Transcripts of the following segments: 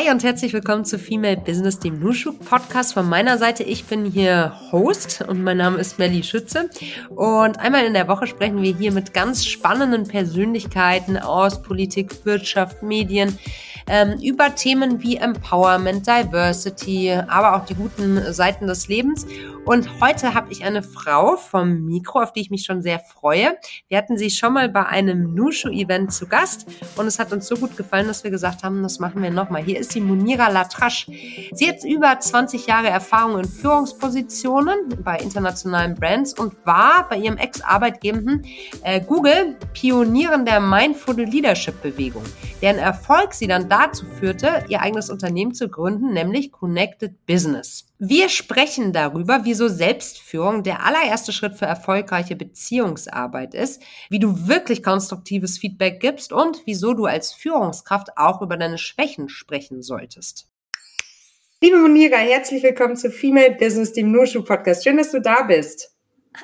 Hi und herzlich willkommen zu Female Business, dem Nushu Podcast von meiner Seite. Ich bin hier Host und mein Name ist Melly Schütze. Und einmal in der Woche sprechen wir hier mit ganz spannenden Persönlichkeiten aus Politik, Wirtschaft, Medien, ähm, über Themen wie Empowerment, Diversity, aber auch die guten Seiten des Lebens. Und heute habe ich eine Frau vom Mikro, auf die ich mich schon sehr freue. Wir hatten sie schon mal bei einem Nushu-Event zu Gast und es hat uns so gut gefallen, dass wir gesagt haben, das machen wir nochmal. Hier ist die Munira Latrasch. Sie hat über 20 Jahre Erfahrung in Führungspositionen bei internationalen Brands und war bei ihrem Ex-Arbeitgebenden äh, Google Pionierin der Mindful Leadership Bewegung, deren Erfolg sie dann dazu führte, ihr eigenes Unternehmen zu gründen, nämlich Connected Business. Wir sprechen darüber, wieso Selbstführung der allererste Schritt für erfolgreiche Beziehungsarbeit ist, wie du wirklich konstruktives Feedback gibst und wieso du als Führungskraft auch über deine Schwächen sprechen solltest. Liebe Monira, herzlich willkommen zu Female Business, dem Nushu Podcast. Schön, dass du da bist.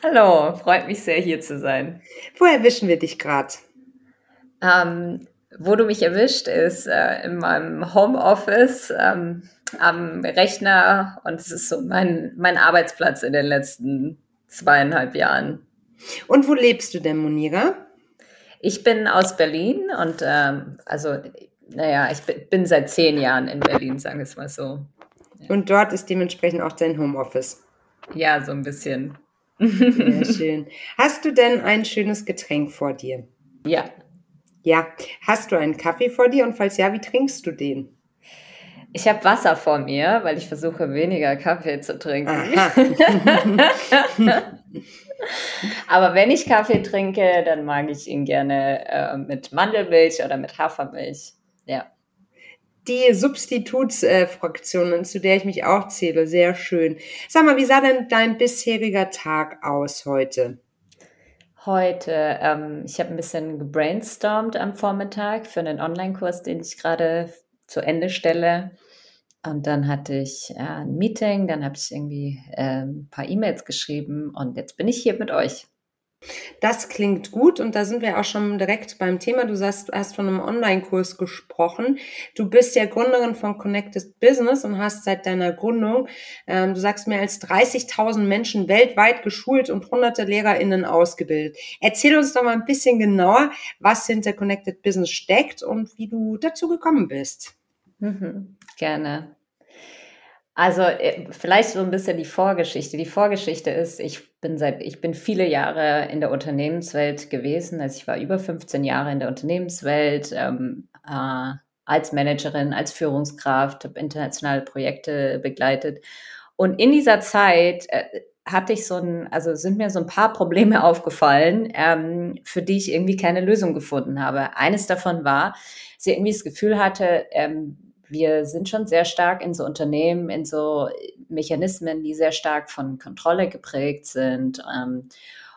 Hallo, freut mich sehr, hier zu sein. Wo erwischen wir dich gerade? Ähm, wo du mich erwischt, ist äh, in meinem Homeoffice. Ähm, am Rechner und es ist so mein, mein Arbeitsplatz in den letzten zweieinhalb Jahren. Und wo lebst du denn, Monira? Ich bin aus Berlin und ähm, also, naja, ich bin seit zehn Jahren in Berlin, sagen wir es mal so. Und dort ist dementsprechend auch dein Homeoffice. Ja, so ein bisschen. Sehr schön. Hast du denn ein schönes Getränk vor dir? Ja. Ja. Hast du einen Kaffee vor dir und falls ja, wie trinkst du den? Ich habe Wasser vor mir, weil ich versuche, weniger Kaffee zu trinken. Aber wenn ich Kaffee trinke, dann mag ich ihn gerne äh, mit Mandelmilch oder mit Hafermilch. Ja. Die Substitutsfraktionen, äh, zu der ich mich auch zähle, sehr schön. Sag mal, wie sah denn dein bisheriger Tag aus heute? Heute, ähm, ich habe ein bisschen gebrainstormt am Vormittag für einen Online-Kurs, den ich gerade zu Ende stelle. Und dann hatte ich äh, ein Meeting, dann habe ich irgendwie äh, ein paar E-Mails geschrieben und jetzt bin ich hier mit euch. Das klingt gut und da sind wir auch schon direkt beim Thema. Du sagst, hast von einem Online-Kurs gesprochen. Du bist ja Gründerin von Connected Business und hast seit deiner Gründung, ähm, du sagst, mehr als 30.000 Menschen weltweit geschult und hunderte LehrerInnen ausgebildet. Erzähl uns doch mal ein bisschen genauer, was hinter Connected Business steckt und wie du dazu gekommen bist. Mhm, gerne. Also äh, vielleicht so ein bisschen die Vorgeschichte. Die Vorgeschichte ist, ich bin seit, ich bin viele Jahre in der Unternehmenswelt gewesen. Also ich war über 15 Jahre in der Unternehmenswelt ähm, äh, als Managerin, als Führungskraft, habe internationale Projekte begleitet. Und in dieser Zeit äh, hatte ich so ein, also sind mir so ein paar Probleme aufgefallen, ähm, für die ich irgendwie keine Lösung gefunden habe. Eines davon war, dass ich irgendwie das Gefühl hatte, ähm, wir sind schon sehr stark in so Unternehmen, in so Mechanismen, die sehr stark von Kontrolle geprägt sind. Ähm,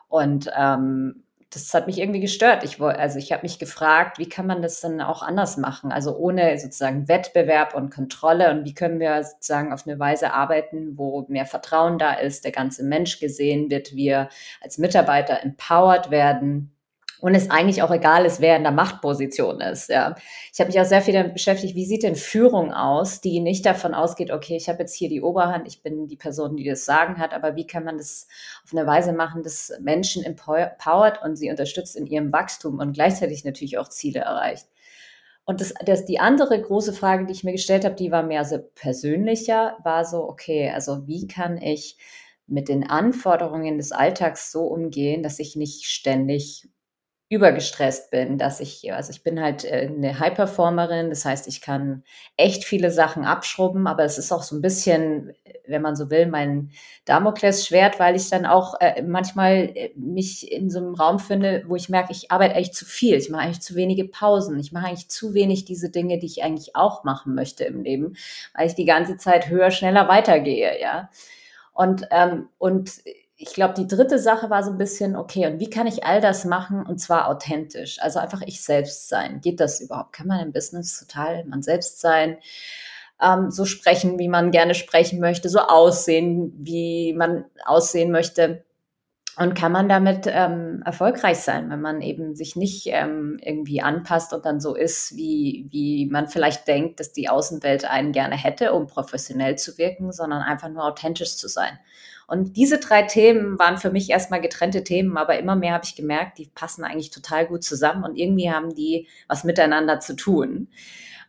und ähm, das hat mich irgendwie gestört. Ich also ich habe mich gefragt, wie kann man das dann auch anders machen? Also ohne sozusagen Wettbewerb und Kontrolle und wie können wir sozusagen auf eine Weise arbeiten, wo mehr Vertrauen da ist, der ganze Mensch gesehen wird, wir als Mitarbeiter empowered werden und es eigentlich auch egal ist, wer in der Machtposition ist. Ja. Ich habe mich auch sehr viel damit beschäftigt, wie sieht denn Führung aus, die nicht davon ausgeht, okay, ich habe jetzt hier die Oberhand, ich bin die Person, die das Sagen hat, aber wie kann man das auf eine Weise machen, dass Menschen empowert und sie unterstützt in ihrem Wachstum und gleichzeitig natürlich auch Ziele erreicht. Und das, das, die andere große Frage, die ich mir gestellt habe, die war mehr so persönlicher, war so, okay, also wie kann ich mit den Anforderungen des Alltags so umgehen, dass ich nicht ständig übergestresst bin, dass ich, also ich bin halt äh, eine High-Performerin, das heißt, ich kann echt viele Sachen abschrubben, aber es ist auch so ein bisschen, wenn man so will, mein Damoklesschwert, weil ich dann auch äh, manchmal äh, mich in so einem Raum finde, wo ich merke, ich arbeite eigentlich zu viel, ich mache eigentlich zu wenige Pausen, ich mache eigentlich zu wenig diese Dinge, die ich eigentlich auch machen möchte im Leben, weil ich die ganze Zeit höher, schneller weitergehe, ja. Und, ähm, und ich glaube, die dritte Sache war so ein bisschen, okay, und wie kann ich all das machen und zwar authentisch? Also einfach ich selbst sein. Geht das überhaupt? Kann man im Business total man selbst sein? Ähm, so sprechen, wie man gerne sprechen möchte, so aussehen, wie man aussehen möchte. Und kann man damit ähm, erfolgreich sein, wenn man eben sich nicht ähm, irgendwie anpasst und dann so ist, wie, wie man vielleicht denkt, dass die Außenwelt einen gerne hätte, um professionell zu wirken, sondern einfach nur authentisch zu sein. Und diese drei Themen waren für mich erstmal getrennte Themen, aber immer mehr habe ich gemerkt, die passen eigentlich total gut zusammen und irgendwie haben die was miteinander zu tun.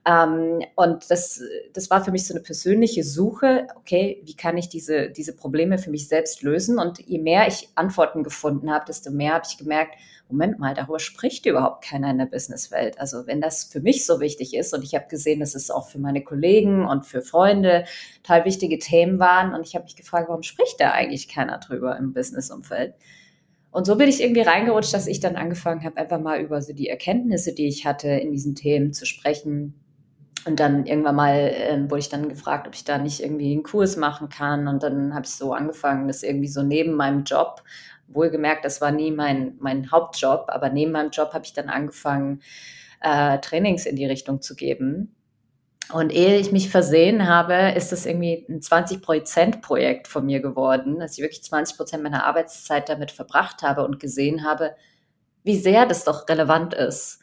Ähm, und das, das war für mich so eine persönliche Suche, okay, wie kann ich diese, diese Probleme für mich selbst lösen? Und je mehr ich Antworten gefunden habe, desto mehr habe ich gemerkt, Moment mal, darüber spricht überhaupt keiner in der Businesswelt. Also wenn das für mich so wichtig ist und ich habe gesehen, dass es auch für meine Kollegen und für Freunde total wichtige Themen waren und ich habe mich gefragt, warum spricht da eigentlich keiner drüber im Businessumfeld? Und so bin ich irgendwie reingerutscht, dass ich dann angefangen habe, einfach mal über so die Erkenntnisse, die ich hatte in diesen Themen zu sprechen, und dann irgendwann mal äh, wurde ich dann gefragt, ob ich da nicht irgendwie einen Kurs machen kann. Und dann habe ich so angefangen, das irgendwie so neben meinem Job, wohlgemerkt, das war nie mein, mein Hauptjob, aber neben meinem Job habe ich dann angefangen, äh, Trainings in die Richtung zu geben. Und ehe ich mich versehen habe, ist das irgendwie ein 20-Prozent-Projekt von mir geworden, dass ich wirklich 20 Prozent meiner Arbeitszeit damit verbracht habe und gesehen habe, wie sehr das doch relevant ist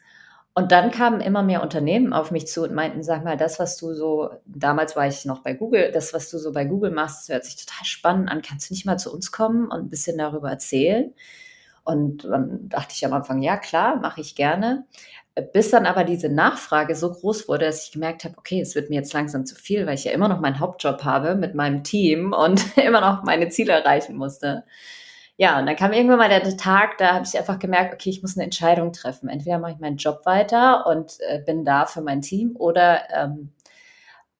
und dann kamen immer mehr Unternehmen auf mich zu und meinten, sag mal, das, was du so, damals war ich noch bei Google, das, was du so bei Google machst, hört sich total spannend an. Kannst du nicht mal zu uns kommen und ein bisschen darüber erzählen? Und dann dachte ich am Anfang, ja klar, mache ich gerne. Bis dann aber diese Nachfrage so groß wurde, dass ich gemerkt habe, okay, es wird mir jetzt langsam zu viel, weil ich ja immer noch meinen Hauptjob habe mit meinem Team und immer noch meine Ziele erreichen musste. Ja, und dann kam irgendwann mal der Tag, da habe ich einfach gemerkt, okay, ich muss eine Entscheidung treffen. Entweder mache ich meinen Job weiter und äh, bin da für mein Team oder ähm,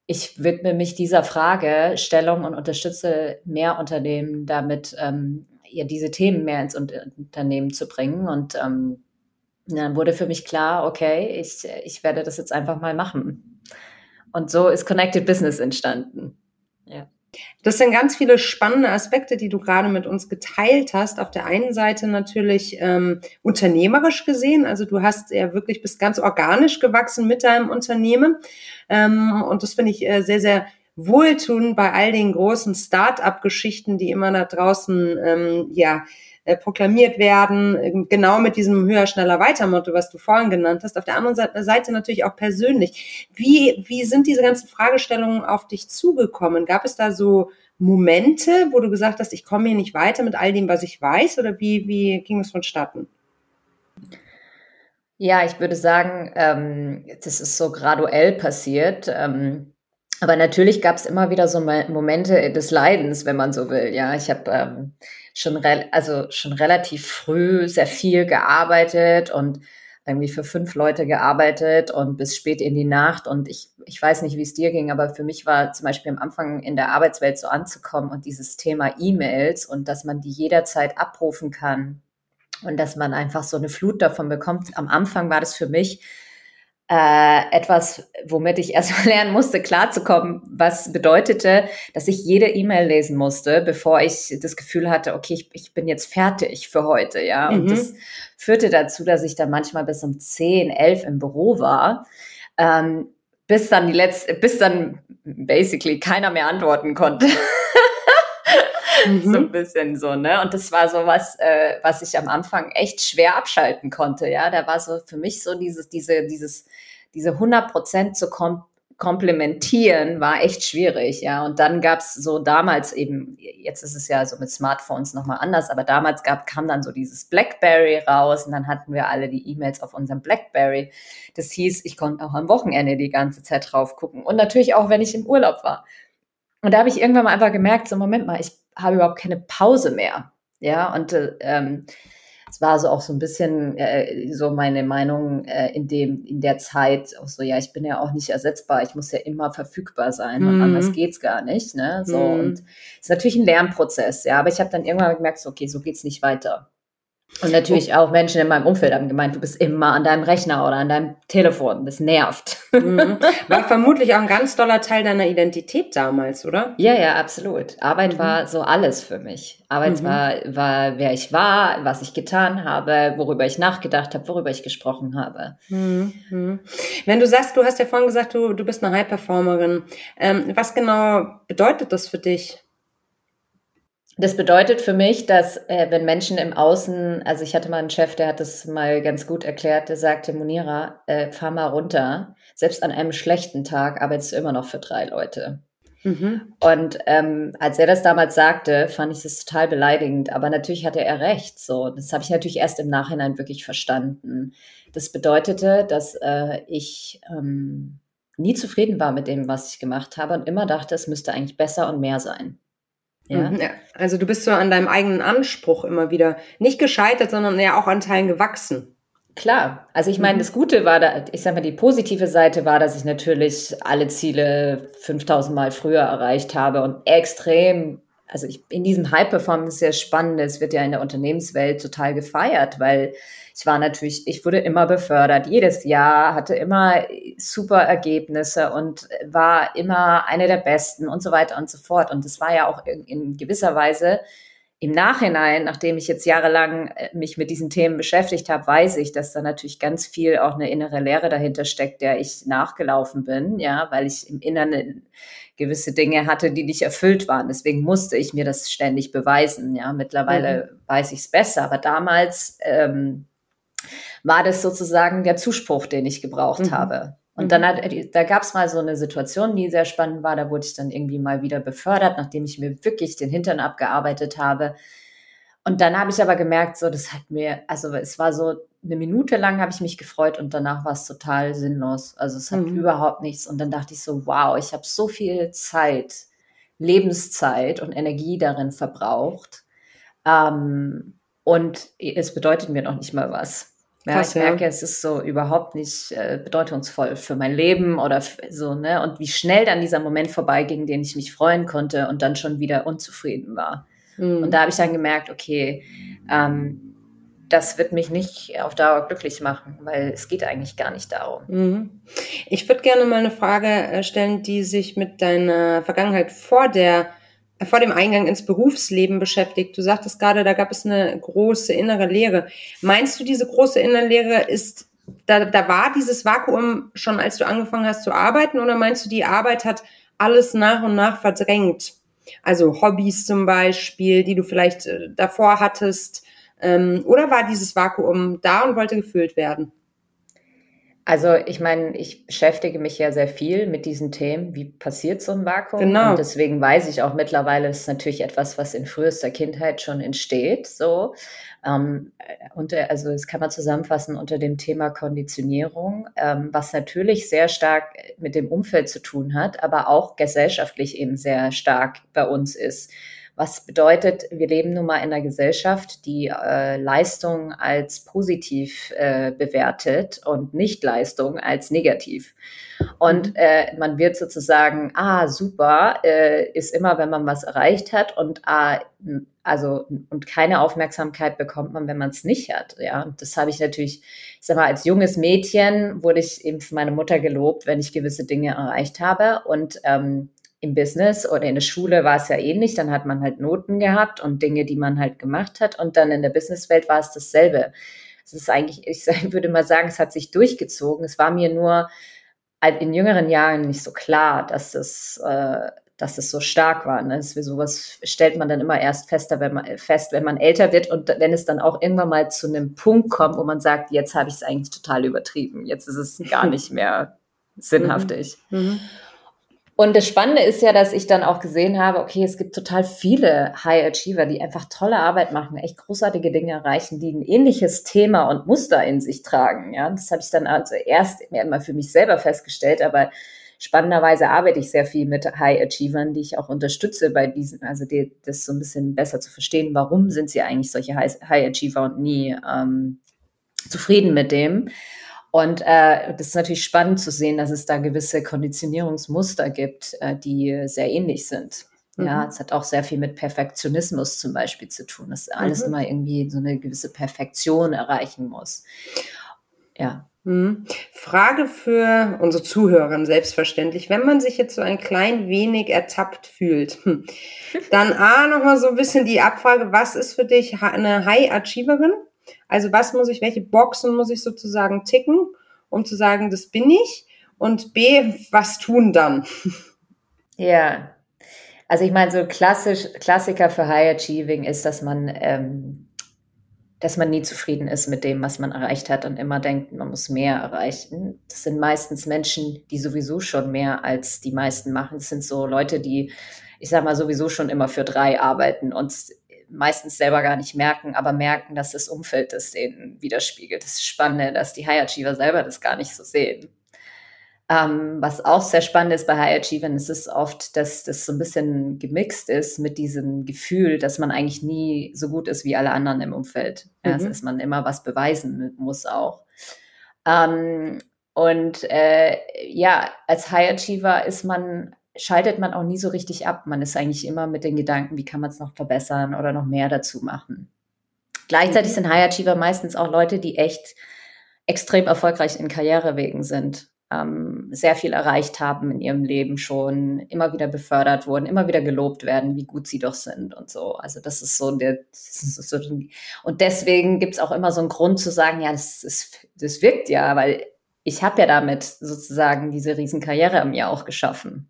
ich widme mich dieser Fragestellung und unterstütze mehr Unternehmen damit, ähm, ja, diese Themen mehr ins Unternehmen zu bringen. Und ähm, dann wurde für mich klar, okay, ich, ich werde das jetzt einfach mal machen. Und so ist Connected Business entstanden. Ja. Das sind ganz viele spannende Aspekte, die du gerade mit uns geteilt hast. Auf der einen Seite natürlich ähm, unternehmerisch gesehen, also du hast ja wirklich bist ganz organisch gewachsen mit deinem Unternehmen ähm, und das finde ich äh, sehr sehr wohltun bei all den großen Start-up-Geschichten, die immer da draußen ähm, ja äh, proklamiert werden, ähm, genau mit diesem höher, schneller, weiter Motto, was du vorhin genannt hast. Auf der anderen Seite natürlich auch persönlich. Wie, wie sind diese ganzen Fragestellungen auf dich zugekommen? Gab es da so Momente, wo du gesagt hast, ich komme hier nicht weiter mit all dem, was ich weiß, oder wie, wie ging es vonstatten? Ja, ich würde sagen, ähm, das ist so graduell passiert. Ähm, aber natürlich gab es immer wieder so Momente des Leidens, wenn man so will. Ja, ich habe ähm, schon, also schon relativ früh sehr viel gearbeitet und irgendwie für fünf Leute gearbeitet und bis spät in die Nacht. Und ich, ich weiß nicht, wie es dir ging, aber für mich war zum Beispiel am Anfang in der Arbeitswelt so anzukommen und dieses Thema E-Mails und dass man die jederzeit abrufen kann und dass man einfach so eine Flut davon bekommt. Am Anfang war das für mich äh, etwas, womit ich erstmal lernen musste, klarzukommen, was bedeutete, dass ich jede E-Mail lesen musste, bevor ich das Gefühl hatte, okay, ich, ich bin jetzt fertig für heute, ja. Und mhm. das führte dazu, dass ich dann manchmal bis um 10, 11 im Büro war. Ähm, bis dann die letzte, bis dann basically keiner mehr antworten konnte. Mhm. So ein bisschen so, ne? Und das war so was, äh, was ich am Anfang echt schwer abschalten konnte, ja. Da war so für mich so dieses, diese, dieses, diese 100 Prozent zu kom komplementieren war echt schwierig, ja. Und dann gab's so damals eben, jetzt ist es ja so mit Smartphones nochmal anders, aber damals gab, kam dann so dieses Blackberry raus und dann hatten wir alle die E-Mails auf unserem Blackberry. Das hieß, ich konnte auch am Wochenende die ganze Zeit drauf gucken und natürlich auch, wenn ich im Urlaub war. Und da habe ich irgendwann mal einfach gemerkt, so Moment mal, ich habe überhaupt keine Pause mehr. Ja, und äh, ähm, es war so auch so ein bisschen äh, so meine Meinung äh, in dem in der Zeit auch so ja ich bin ja auch nicht ersetzbar ich muss ja immer verfügbar sein mhm. und anders geht's gar nicht ne so mhm. und es ist natürlich ein Lernprozess ja aber ich habe dann irgendwann gemerkt so, okay so geht's nicht weiter und natürlich auch Menschen in meinem Umfeld haben gemeint, du bist immer an deinem Rechner oder an deinem Telefon. Das nervt. Mhm. War vermutlich auch ein ganz toller Teil deiner Identität damals, oder? Ja, ja, absolut. Arbeit mhm. war so alles für mich. Arbeit mhm. war, war, wer ich war, was ich getan habe, worüber ich nachgedacht habe, worüber ich gesprochen habe. Mhm. mhm. Wenn du sagst, du hast ja vorhin gesagt, du, du bist eine High-Performerin. Ähm, was genau bedeutet das für dich? Das bedeutet für mich, dass äh, wenn Menschen im Außen, also ich hatte mal einen Chef, der hat das mal ganz gut erklärt, der sagte, Monira, äh, fahr mal runter. Selbst an einem schlechten Tag arbeitest du immer noch für drei Leute. Mhm. Und ähm, als er das damals sagte, fand ich das total beleidigend. Aber natürlich hatte er recht. So, das habe ich natürlich erst im Nachhinein wirklich verstanden. Das bedeutete, dass äh, ich ähm, nie zufrieden war mit dem, was ich gemacht habe und immer dachte, es müsste eigentlich besser und mehr sein. Ja? Mhm, ja. Also du bist so an deinem eigenen Anspruch immer wieder nicht gescheitert, sondern ja auch an Teilen gewachsen. Klar, also ich meine, mhm. das Gute war da, ich sag mal, die positive Seite war, dass ich natürlich alle Ziele 5000 Mal früher erreicht habe und extrem, also ich, in diesem High Performance sehr spannend, es wird ja in der Unternehmenswelt total gefeiert, weil ich war natürlich, ich wurde immer befördert, jedes Jahr, hatte immer super Ergebnisse und war immer eine der Besten und so weiter und so fort. Und das war ja auch in, in gewisser Weise im Nachhinein, nachdem ich jetzt jahrelang äh, mich mit diesen Themen beschäftigt habe, weiß ich, dass da natürlich ganz viel auch eine innere Lehre dahinter steckt, der ich nachgelaufen bin, ja, weil ich im Inneren gewisse Dinge hatte, die nicht erfüllt waren. Deswegen musste ich mir das ständig beweisen. Ja, mittlerweile mhm. weiß ich es besser, aber damals ähm, war das sozusagen der Zuspruch, den ich gebraucht mhm. habe. Und mhm. dann hat, da gab es mal so eine Situation, die sehr spannend war. Da wurde ich dann irgendwie mal wieder befördert, nachdem ich mir wirklich den Hintern abgearbeitet habe. Und dann habe ich aber gemerkt, so, das hat mir, also es war so eine Minute lang habe ich mich gefreut und danach war es total sinnlos. Also es hat mhm. überhaupt nichts. Und dann dachte ich so, wow, ich habe so viel Zeit, Lebenszeit und Energie darin verbraucht. Ähm, und es bedeutet mir noch nicht mal was. Ja, Krass, ich merke, ja. es ist so überhaupt nicht äh, bedeutungsvoll für mein Leben oder so, ne? Und wie schnell dann dieser Moment vorbeiging, den ich mich freuen konnte und dann schon wieder unzufrieden war. Mhm. Und da habe ich dann gemerkt, okay, ähm, das wird mich nicht auf Dauer glücklich machen, weil es geht eigentlich gar nicht darum. Mhm. Ich würde gerne mal eine Frage äh, stellen, die sich mit deiner Vergangenheit vor der vor dem Eingang ins Berufsleben beschäftigt. Du sagtest gerade, da gab es eine große innere Lehre. Meinst du, diese große innere Lehre ist, da, da war dieses Vakuum schon, als du angefangen hast zu arbeiten, oder meinst du, die Arbeit hat alles nach und nach verdrängt? Also Hobbys zum Beispiel, die du vielleicht äh, davor hattest, ähm, oder war dieses Vakuum da und wollte gefüllt werden? Also ich meine, ich beschäftige mich ja sehr viel mit diesen Themen. Wie passiert so ein Vakuum? Genau. Und deswegen weiß ich auch mittlerweile, es ist natürlich etwas, was in frühester Kindheit schon entsteht. So. Ähm, unter, also das kann man zusammenfassen unter dem Thema Konditionierung, ähm, was natürlich sehr stark mit dem Umfeld zu tun hat, aber auch gesellschaftlich eben sehr stark bei uns ist. Was bedeutet, wir leben nun mal in einer Gesellschaft, die äh, Leistung als positiv äh, bewertet und nicht Leistung als negativ. Und mhm. äh, man wird sozusagen, ah, super, äh, ist immer, wenn man was erreicht hat und ah, also und keine Aufmerksamkeit bekommt man, wenn man es nicht hat. Ja, und das habe ich natürlich, ich sag mal, als junges Mädchen wurde ich eben von meiner Mutter gelobt, wenn ich gewisse Dinge erreicht habe. Und ähm, im Business oder in der Schule war es ja ähnlich. Dann hat man halt Noten gehabt und Dinge, die man halt gemacht hat. Und dann in der Businesswelt war es dasselbe. Es ist eigentlich, ich würde mal sagen, es hat sich durchgezogen. Es war mir nur in jüngeren Jahren nicht so klar, dass es, äh, dass es so stark war. Ne? Das sowas stellt man dann immer erst fester, wenn man, fest, wenn man älter wird und wenn es dann auch irgendwann mal zu einem Punkt kommt, wo man sagt, jetzt habe ich es eigentlich total übertrieben. Jetzt ist es gar nicht mehr sinnhaftig. Mhm. Mhm. Und das Spannende ist ja, dass ich dann auch gesehen habe, okay, es gibt total viele High Achiever, die einfach tolle Arbeit machen, echt großartige Dinge erreichen, die ein ähnliches Thema und Muster in sich tragen. Ja, das habe ich dann also erst immer für mich selber festgestellt, aber spannenderweise arbeite ich sehr viel mit High Achievern, die ich auch unterstütze bei diesen, also die, das so ein bisschen besser zu verstehen, warum sind sie eigentlich solche High, Achiever und nie ähm, zufrieden mit dem. Und äh, das ist natürlich spannend zu sehen, dass es da gewisse Konditionierungsmuster gibt, äh, die sehr ähnlich sind. Mhm. Ja, es hat auch sehr viel mit Perfektionismus zum Beispiel zu tun, dass alles mhm. immer irgendwie so eine gewisse Perfektion erreichen muss. Ja. Mhm. Frage für unsere Zuhörer selbstverständlich. Wenn man sich jetzt so ein klein wenig ertappt fühlt, hm, dann A, nochmal so ein bisschen die Abfrage, was ist für dich eine High Achieverin? Also was muss ich, welche Boxen muss ich sozusagen ticken, um zu sagen, das bin ich? Und B, was tun dann? Ja, Also ich meine, so klassisch, Klassiker für High Achieving ist, dass man, ähm, dass man nie zufrieden ist mit dem, was man erreicht hat und immer denkt, man muss mehr erreichen. Das sind meistens Menschen, die sowieso schon mehr als die meisten machen. Das sind so Leute, die, ich sag mal, sowieso schon immer für drei arbeiten und meistens selber gar nicht merken, aber merken, dass das Umfeld das denen widerspiegelt. Das ist spannend, dass die High Achiever selber das gar nicht so sehen. Ähm, was auch sehr spannend ist bei High Achievern, ist es oft, dass das so ein bisschen gemixt ist mit diesem Gefühl, dass man eigentlich nie so gut ist wie alle anderen im Umfeld. Mhm. Also, dass man immer was beweisen muss auch. Ähm, und äh, ja, als High Achiever ist man, schaltet man auch nie so richtig ab. Man ist eigentlich immer mit den Gedanken, wie kann man es noch verbessern oder noch mehr dazu machen. Gleichzeitig mhm. sind High Achiever meistens auch Leute, die echt extrem erfolgreich in Karrierewegen sind ähm, sehr viel erreicht haben in ihrem Leben schon, immer wieder befördert wurden, immer wieder gelobt werden, wie gut sie doch sind und so. Also das ist so der, ist so, und deswegen gibt es auch immer so einen Grund zu sagen, ja, das, ist, das wirkt ja, weil ich habe ja damit sozusagen diese Riesenkarriere mir auch geschaffen.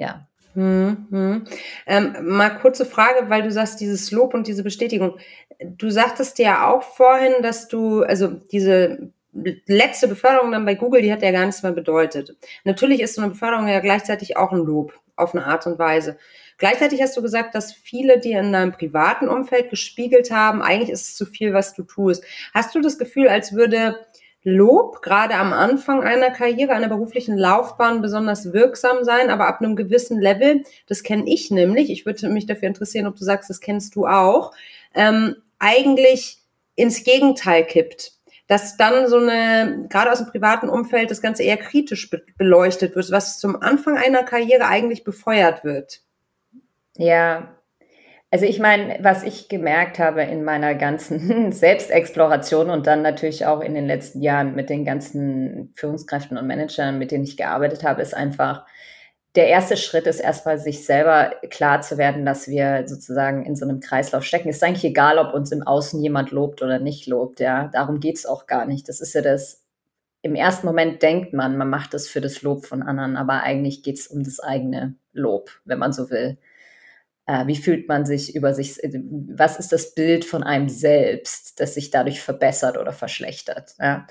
Ja. Hm, hm. Ähm, mal kurze Frage, weil du sagst, dieses Lob und diese Bestätigung. Du sagtest ja auch vorhin, dass du, also diese letzte Beförderung dann bei Google, die hat ja gar nichts mehr bedeutet. Natürlich ist so eine Beförderung ja gleichzeitig auch ein Lob auf eine Art und Weise. Gleichzeitig hast du gesagt, dass viele dir in deinem privaten Umfeld gespiegelt haben, eigentlich ist es zu viel, was du tust. Hast du das Gefühl, als würde Lob gerade am Anfang einer Karriere, einer beruflichen Laufbahn besonders wirksam sein, aber ab einem gewissen Level, das kenne ich nämlich, ich würde mich dafür interessieren, ob du sagst, das kennst du auch, ähm, eigentlich ins Gegenteil kippt dass dann so eine, gerade aus dem privaten Umfeld, das Ganze eher kritisch be beleuchtet wird, was zum Anfang einer Karriere eigentlich befeuert wird. Ja, also ich meine, was ich gemerkt habe in meiner ganzen Selbstexploration und dann natürlich auch in den letzten Jahren mit den ganzen Führungskräften und Managern, mit denen ich gearbeitet habe, ist einfach, der erste Schritt ist erstmal, sich selber klar zu werden, dass wir sozusagen in so einem Kreislauf stecken. Es ist eigentlich egal, ob uns im Außen jemand lobt oder nicht lobt. Ja, darum geht's auch gar nicht. Das ist ja das. Im ersten Moment denkt man, man macht das für das Lob von anderen, aber eigentlich geht's um das eigene Lob, wenn man so will. Äh, wie fühlt man sich über sich? Was ist das Bild von einem selbst, das sich dadurch verbessert oder verschlechtert? Ja?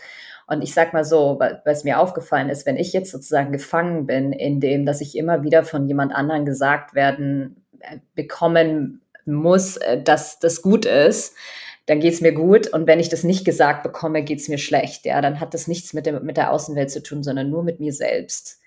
Und ich sag mal so, was mir aufgefallen ist, wenn ich jetzt sozusagen gefangen bin, in dem, dass ich immer wieder von jemand anderen gesagt werden, äh, bekommen muss, äh, dass das gut ist, dann geht's mir gut. Und wenn ich das nicht gesagt bekomme, geht's mir schlecht. Ja, dann hat das nichts mit, dem, mit der Außenwelt zu tun, sondern nur mit mir selbst.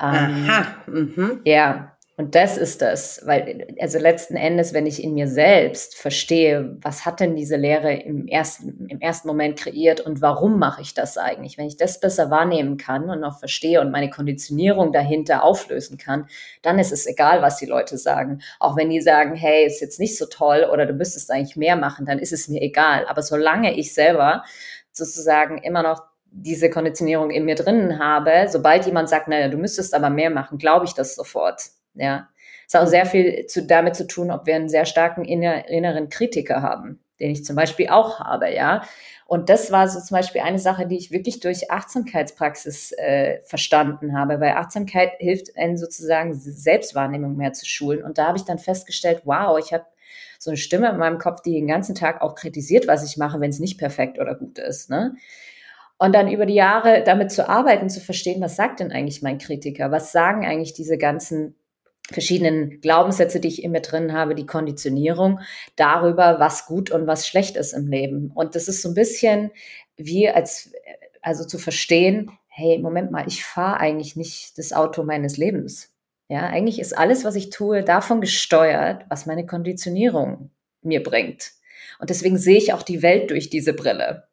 Ähm, Aha. Mhm. Ja, und das ist das, weil, also letzten Endes, wenn ich in mir selbst verstehe, was hat denn diese Lehre im ersten, im ersten Moment kreiert und warum mache ich das eigentlich? Wenn ich das besser wahrnehmen kann und auch verstehe und meine Konditionierung dahinter auflösen kann, dann ist es egal, was die Leute sagen. Auch wenn die sagen, hey, ist jetzt nicht so toll oder du müsstest eigentlich mehr machen, dann ist es mir egal. Aber solange ich selber sozusagen immer noch diese Konditionierung in mir drinnen habe, sobald jemand sagt, naja, du müsstest aber mehr machen, glaube ich das sofort. Ja, es hat auch sehr viel zu, damit zu tun, ob wir einen sehr starken inner, inneren Kritiker haben, den ich zum Beispiel auch habe, ja. Und das war so zum Beispiel eine Sache, die ich wirklich durch Achtsamkeitspraxis äh, verstanden habe, weil Achtsamkeit hilft einen sozusagen Selbstwahrnehmung mehr zu schulen. Und da habe ich dann festgestellt, wow, ich habe so eine Stimme in meinem Kopf, die den ganzen Tag auch kritisiert, was ich mache, wenn es nicht perfekt oder gut ist. Ne? Und dann über die Jahre damit zu arbeiten, zu verstehen, was sagt denn eigentlich mein Kritiker? Was sagen eigentlich diese ganzen verschiedenen Glaubenssätze, die ich in mir drin habe, die Konditionierung darüber, was gut und was schlecht ist im Leben. Und das ist so ein bisschen wie als, also zu verstehen, hey, Moment mal, ich fahre eigentlich nicht das Auto meines Lebens. Ja, eigentlich ist alles, was ich tue, davon gesteuert, was meine Konditionierung mir bringt. Und deswegen sehe ich auch die Welt durch diese Brille.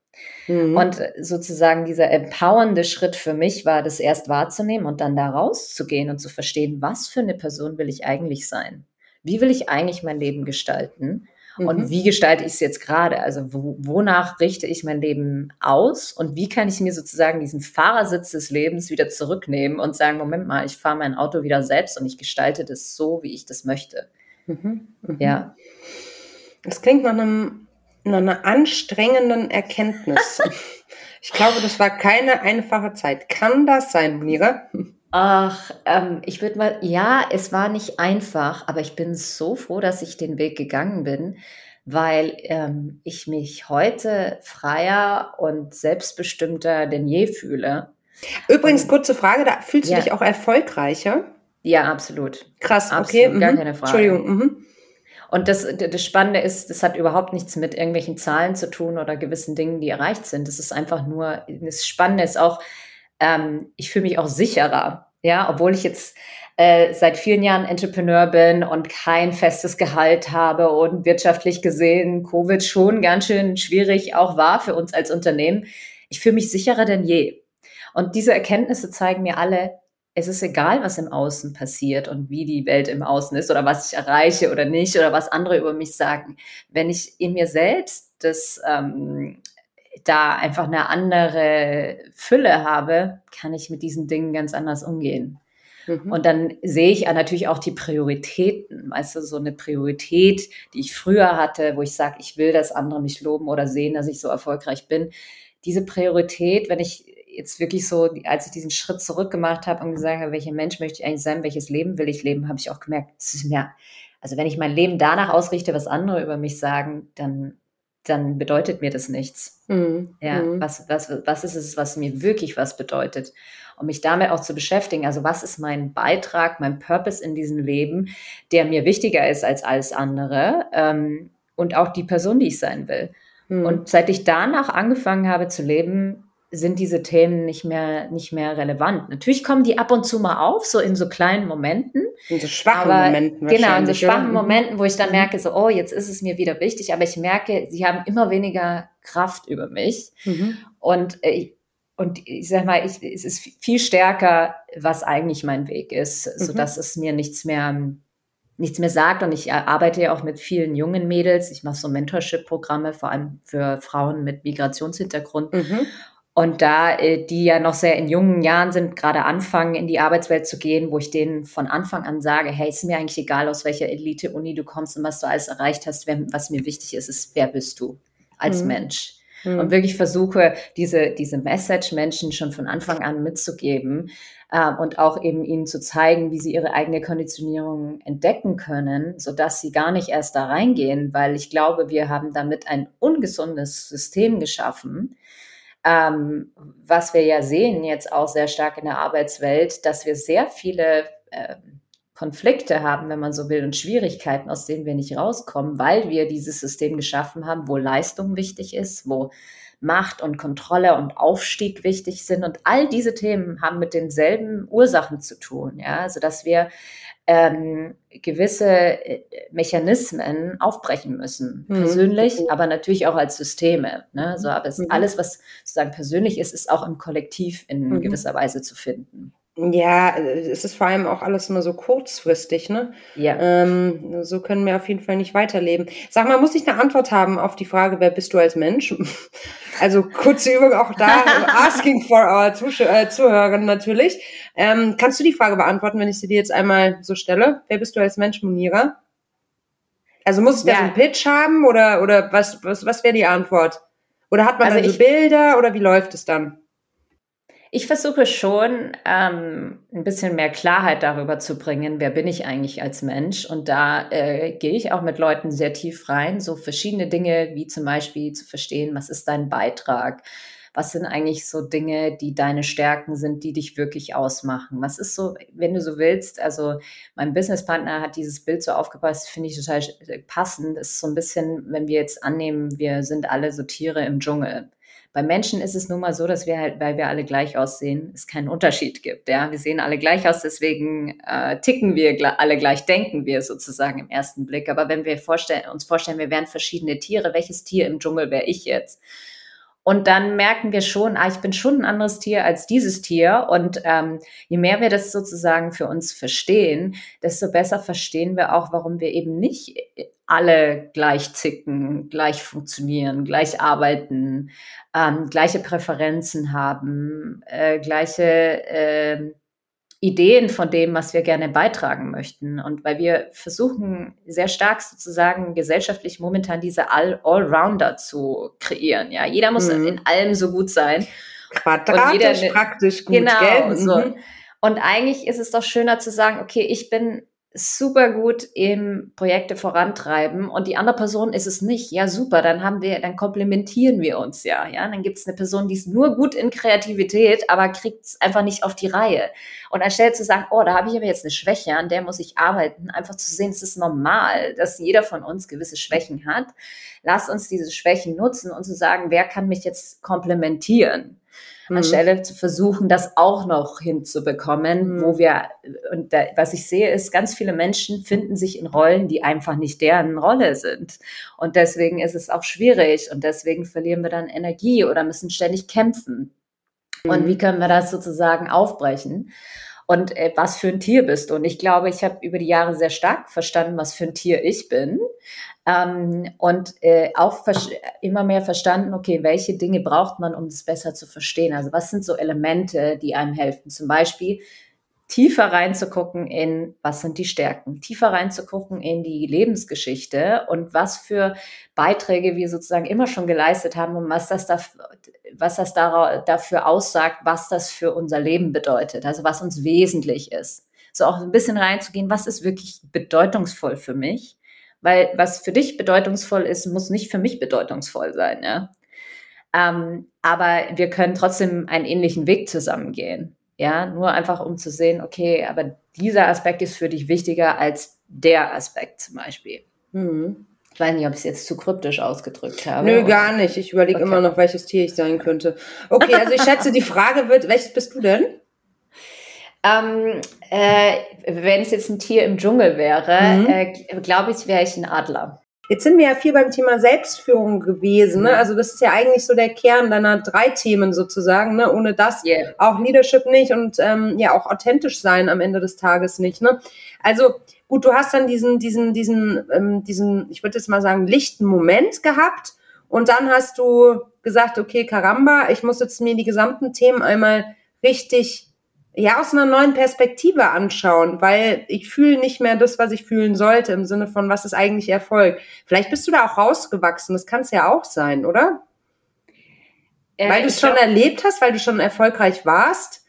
Mhm. Und sozusagen dieser empowernde Schritt für mich war, das erst wahrzunehmen und dann da rauszugehen und zu verstehen, was für eine Person will ich eigentlich sein? Wie will ich eigentlich mein Leben gestalten? Und mhm. wie gestalte ich es jetzt gerade? Also wo, wonach richte ich mein Leben aus? Und wie kann ich mir sozusagen diesen Fahrersitz des Lebens wieder zurücknehmen und sagen, Moment mal, ich fahre mein Auto wieder selbst und ich gestalte das so, wie ich das möchte. Mhm. Mhm. Ja. Das klingt nach einem einer anstrengenden Erkenntnis. ich glaube, das war keine einfache Zeit. Kann das sein, Mira? Ach, ähm, ich würde mal, ja, es war nicht einfach, aber ich bin so froh, dass ich den Weg gegangen bin, weil ähm, ich mich heute freier und selbstbestimmter denn je fühle. Übrigens, und, kurze Frage, da fühlst ja. du dich auch erfolgreicher? Ja, absolut. Krass, absolut, okay. Gar mhm. keine Frage. Entschuldigung. Mhm. Und das, das Spannende ist, das hat überhaupt nichts mit irgendwelchen Zahlen zu tun oder gewissen Dingen, die erreicht sind. Das ist einfach nur, das Spannende ist auch, ähm, ich fühle mich auch sicherer. Ja, obwohl ich jetzt äh, seit vielen Jahren Entrepreneur bin und kein festes Gehalt habe und wirtschaftlich gesehen Covid schon ganz schön schwierig auch war für uns als Unternehmen. Ich fühle mich sicherer denn je. Und diese Erkenntnisse zeigen mir alle, es ist egal, was im Außen passiert und wie die Welt im Außen ist oder was ich erreiche oder nicht oder was andere über mich sagen. Wenn ich in mir selbst das ähm, da einfach eine andere Fülle habe, kann ich mit diesen Dingen ganz anders umgehen. Mhm. Und dann sehe ich natürlich auch die Prioritäten, weißt du, so eine Priorität, die ich früher hatte, wo ich sage, ich will, dass andere mich loben oder sehen, dass ich so erfolgreich bin. Diese Priorität, wenn ich jetzt wirklich so, als ich diesen Schritt zurück gemacht habe und gesagt habe, welcher Mensch möchte ich eigentlich sein, welches Leben will ich leben, habe ich auch gemerkt, es ist mir, also wenn ich mein Leben danach ausrichte, was andere über mich sagen, dann, dann bedeutet mir das nichts. Mhm. Ja, mhm. was, was, was ist es, was mir wirklich was bedeutet? Und mich damit auch zu beschäftigen, also was ist mein Beitrag, mein Purpose in diesem Leben, der mir wichtiger ist als alles andere ähm, und auch die Person, die ich sein will. Mhm. Und seit ich danach angefangen habe zu leben, sind diese Themen nicht mehr, nicht mehr relevant. Natürlich kommen die ab und zu mal auf, so in so kleinen Momenten. In so schwachen aber, Momenten. Genau, in so schwachen oder? Momenten, wo ich dann mhm. merke, so, oh, jetzt ist es mir wieder wichtig, aber ich merke, sie haben immer weniger Kraft über mich. Mhm. Und, äh, und ich sag mal, ich, es ist viel stärker, was eigentlich mein Weg ist, mhm. sodass es mir nichts mehr, nichts mehr sagt. Und ich arbeite ja auch mit vielen jungen Mädels. Ich mache so Mentorship-Programme, vor allem für Frauen mit Migrationshintergrund. Mhm. Und da äh, die ja noch sehr in jungen Jahren sind, gerade anfangen, in die Arbeitswelt zu gehen, wo ich denen von Anfang an sage, hey, ist mir eigentlich egal, aus welcher Elite-Uni du kommst und was du alles erreicht hast, wer, was mir wichtig ist, ist, wer bist du als mhm. Mensch? Mhm. Und wirklich versuche, diese, diese Message Menschen schon von Anfang an mitzugeben äh, und auch eben ihnen zu zeigen, wie sie ihre eigene Konditionierung entdecken können, sodass sie gar nicht erst da reingehen, weil ich glaube, wir haben damit ein ungesundes System geschaffen, ähm, was wir ja sehen jetzt auch sehr stark in der Arbeitswelt, dass wir sehr viele äh, Konflikte haben, wenn man so will, und Schwierigkeiten, aus denen wir nicht rauskommen, weil wir dieses System geschaffen haben, wo Leistung wichtig ist, wo Macht und Kontrolle und Aufstieg wichtig sind. Und all diese Themen haben mit denselben Ursachen zu tun, ja, also dass wir ähm, gewisse äh, Mechanismen aufbrechen müssen, mhm. persönlich, aber natürlich auch als Systeme. Ne? So, aber es, mhm. alles, was sozusagen persönlich ist, ist auch im Kollektiv in mhm. gewisser Weise zu finden. Ja, es ist vor allem auch alles immer so kurzfristig, ne? Ja. Ähm, so können wir auf jeden Fall nicht weiterleben. Sag mal, muss ich eine Antwort haben auf die Frage, wer bist du als Mensch? Also kurze Übung auch da, asking for our Zuh äh, Zuhörer natürlich. Ähm, kannst du die Frage beantworten, wenn ich sie dir jetzt einmal so stelle? Wer bist du als Mensch, Monira? Also muss ich ja. da so einen Pitch haben oder, oder was, was, was wäre die Antwort? Oder hat man also dann so Bilder oder wie läuft es dann? Ich versuche schon, ähm, ein bisschen mehr Klarheit darüber zu bringen, wer bin ich eigentlich als Mensch. Und da äh, gehe ich auch mit Leuten sehr tief rein, so verschiedene Dinge, wie zum Beispiel zu verstehen, was ist dein Beitrag? Was sind eigentlich so Dinge, die deine Stärken sind, die dich wirklich ausmachen? Was ist so, wenn du so willst, also mein Businesspartner hat dieses Bild so aufgepasst, finde ich total passend. Das ist so ein bisschen, wenn wir jetzt annehmen, wir sind alle so Tiere im Dschungel. Bei Menschen ist es nun mal so, dass wir halt, weil wir alle gleich aussehen, es keinen Unterschied gibt. Ja, wir sehen alle gleich aus, deswegen äh, ticken wir alle gleich, denken wir sozusagen im ersten Blick. Aber wenn wir vorstellen, uns vorstellen, wir wären verschiedene Tiere, welches Tier im Dschungel wäre ich jetzt? Und dann merken wir schon, ah, ich bin schon ein anderes Tier als dieses Tier. Und ähm, je mehr wir das sozusagen für uns verstehen, desto besser verstehen wir auch, warum wir eben nicht alle gleich zicken, gleich funktionieren, gleich arbeiten, ähm, gleiche Präferenzen haben, äh, gleiche äh, Ideen von dem, was wir gerne beitragen möchten. Und weil wir versuchen, sehr stark sozusagen gesellschaftlich momentan diese All Allrounder zu kreieren. Ja, jeder muss mhm. in allem so gut sein. Quadratisch, praktisch gut, genau? So. Mhm. Und eigentlich ist es doch schöner zu sagen, okay, ich bin super gut im Projekte vorantreiben und die andere Person ist es nicht. Ja, super, dann haben wir, dann komplementieren wir uns ja. Ja, dann gibt es eine Person, die ist nur gut in Kreativität, aber kriegt es einfach nicht auf die Reihe. Und anstelle zu sagen, oh, da habe ich aber jetzt eine Schwäche, an der muss ich arbeiten, einfach zu sehen, es ist normal, dass jeder von uns gewisse Schwächen hat. Lass uns diese Schwächen nutzen und zu sagen, wer kann mich jetzt komplementieren? Mhm. anstelle zu versuchen, das auch noch hinzubekommen, mhm. wo wir, und da, was ich sehe, ist, ganz viele Menschen finden sich in Rollen, die einfach nicht deren Rolle sind. Und deswegen ist es auch schwierig und deswegen verlieren wir dann Energie oder müssen ständig kämpfen. Mhm. Und wie können wir das sozusagen aufbrechen? Und äh, was für ein Tier bist du. Und ich glaube, ich habe über die Jahre sehr stark verstanden, was für ein Tier ich bin. Ähm, und äh, auch immer mehr verstanden, okay, welche Dinge braucht man, um das besser zu verstehen? Also was sind so Elemente, die einem helfen? Zum Beispiel tiefer reinzugucken in, was sind die Stärken, tiefer reinzugucken in die Lebensgeschichte und was für Beiträge wir sozusagen immer schon geleistet haben und was das, da, was das dafür aussagt, was das für unser Leben bedeutet, also was uns wesentlich ist. So auch ein bisschen reinzugehen, was ist wirklich bedeutungsvoll für mich weil was für dich bedeutungsvoll ist, muss nicht für mich bedeutungsvoll sein. Ja? Ähm, aber wir können trotzdem einen ähnlichen Weg zusammengehen. Ja, nur einfach um zu sehen, okay, aber dieser Aspekt ist für dich wichtiger als der Aspekt zum Beispiel. Mhm. Ich weiß nicht, ob ich es jetzt zu kryptisch ausgedrückt habe. Nö, gar nicht. Ich überlege okay. immer noch, welches Tier ich sein könnte. Okay, also ich schätze, die Frage wird, welches bist du denn? Ähm, äh, wenn es jetzt ein Tier im Dschungel wäre, mhm. äh, glaube ich, wäre ich ein Adler. Jetzt sind wir ja viel beim Thema Selbstführung gewesen. Ne? Also das ist ja eigentlich so der Kern deiner drei Themen sozusagen. Ne? Ohne das yeah. auch Leadership nicht und ähm, ja auch authentisch sein am Ende des Tages nicht. Ne? Also gut, du hast dann diesen, diesen, diesen, ähm, diesen, ich würde jetzt mal sagen, lichten Moment gehabt und dann hast du gesagt, okay, Karamba, ich muss jetzt mir die gesamten Themen einmal richtig ja aus einer neuen Perspektive anschauen, weil ich fühle nicht mehr das, was ich fühlen sollte, im Sinne von, was ist eigentlich Erfolg. Vielleicht bist du da auch rausgewachsen, das kann es ja auch sein, oder? Äh, weil du es schon erlebt hast, weil du schon erfolgreich warst.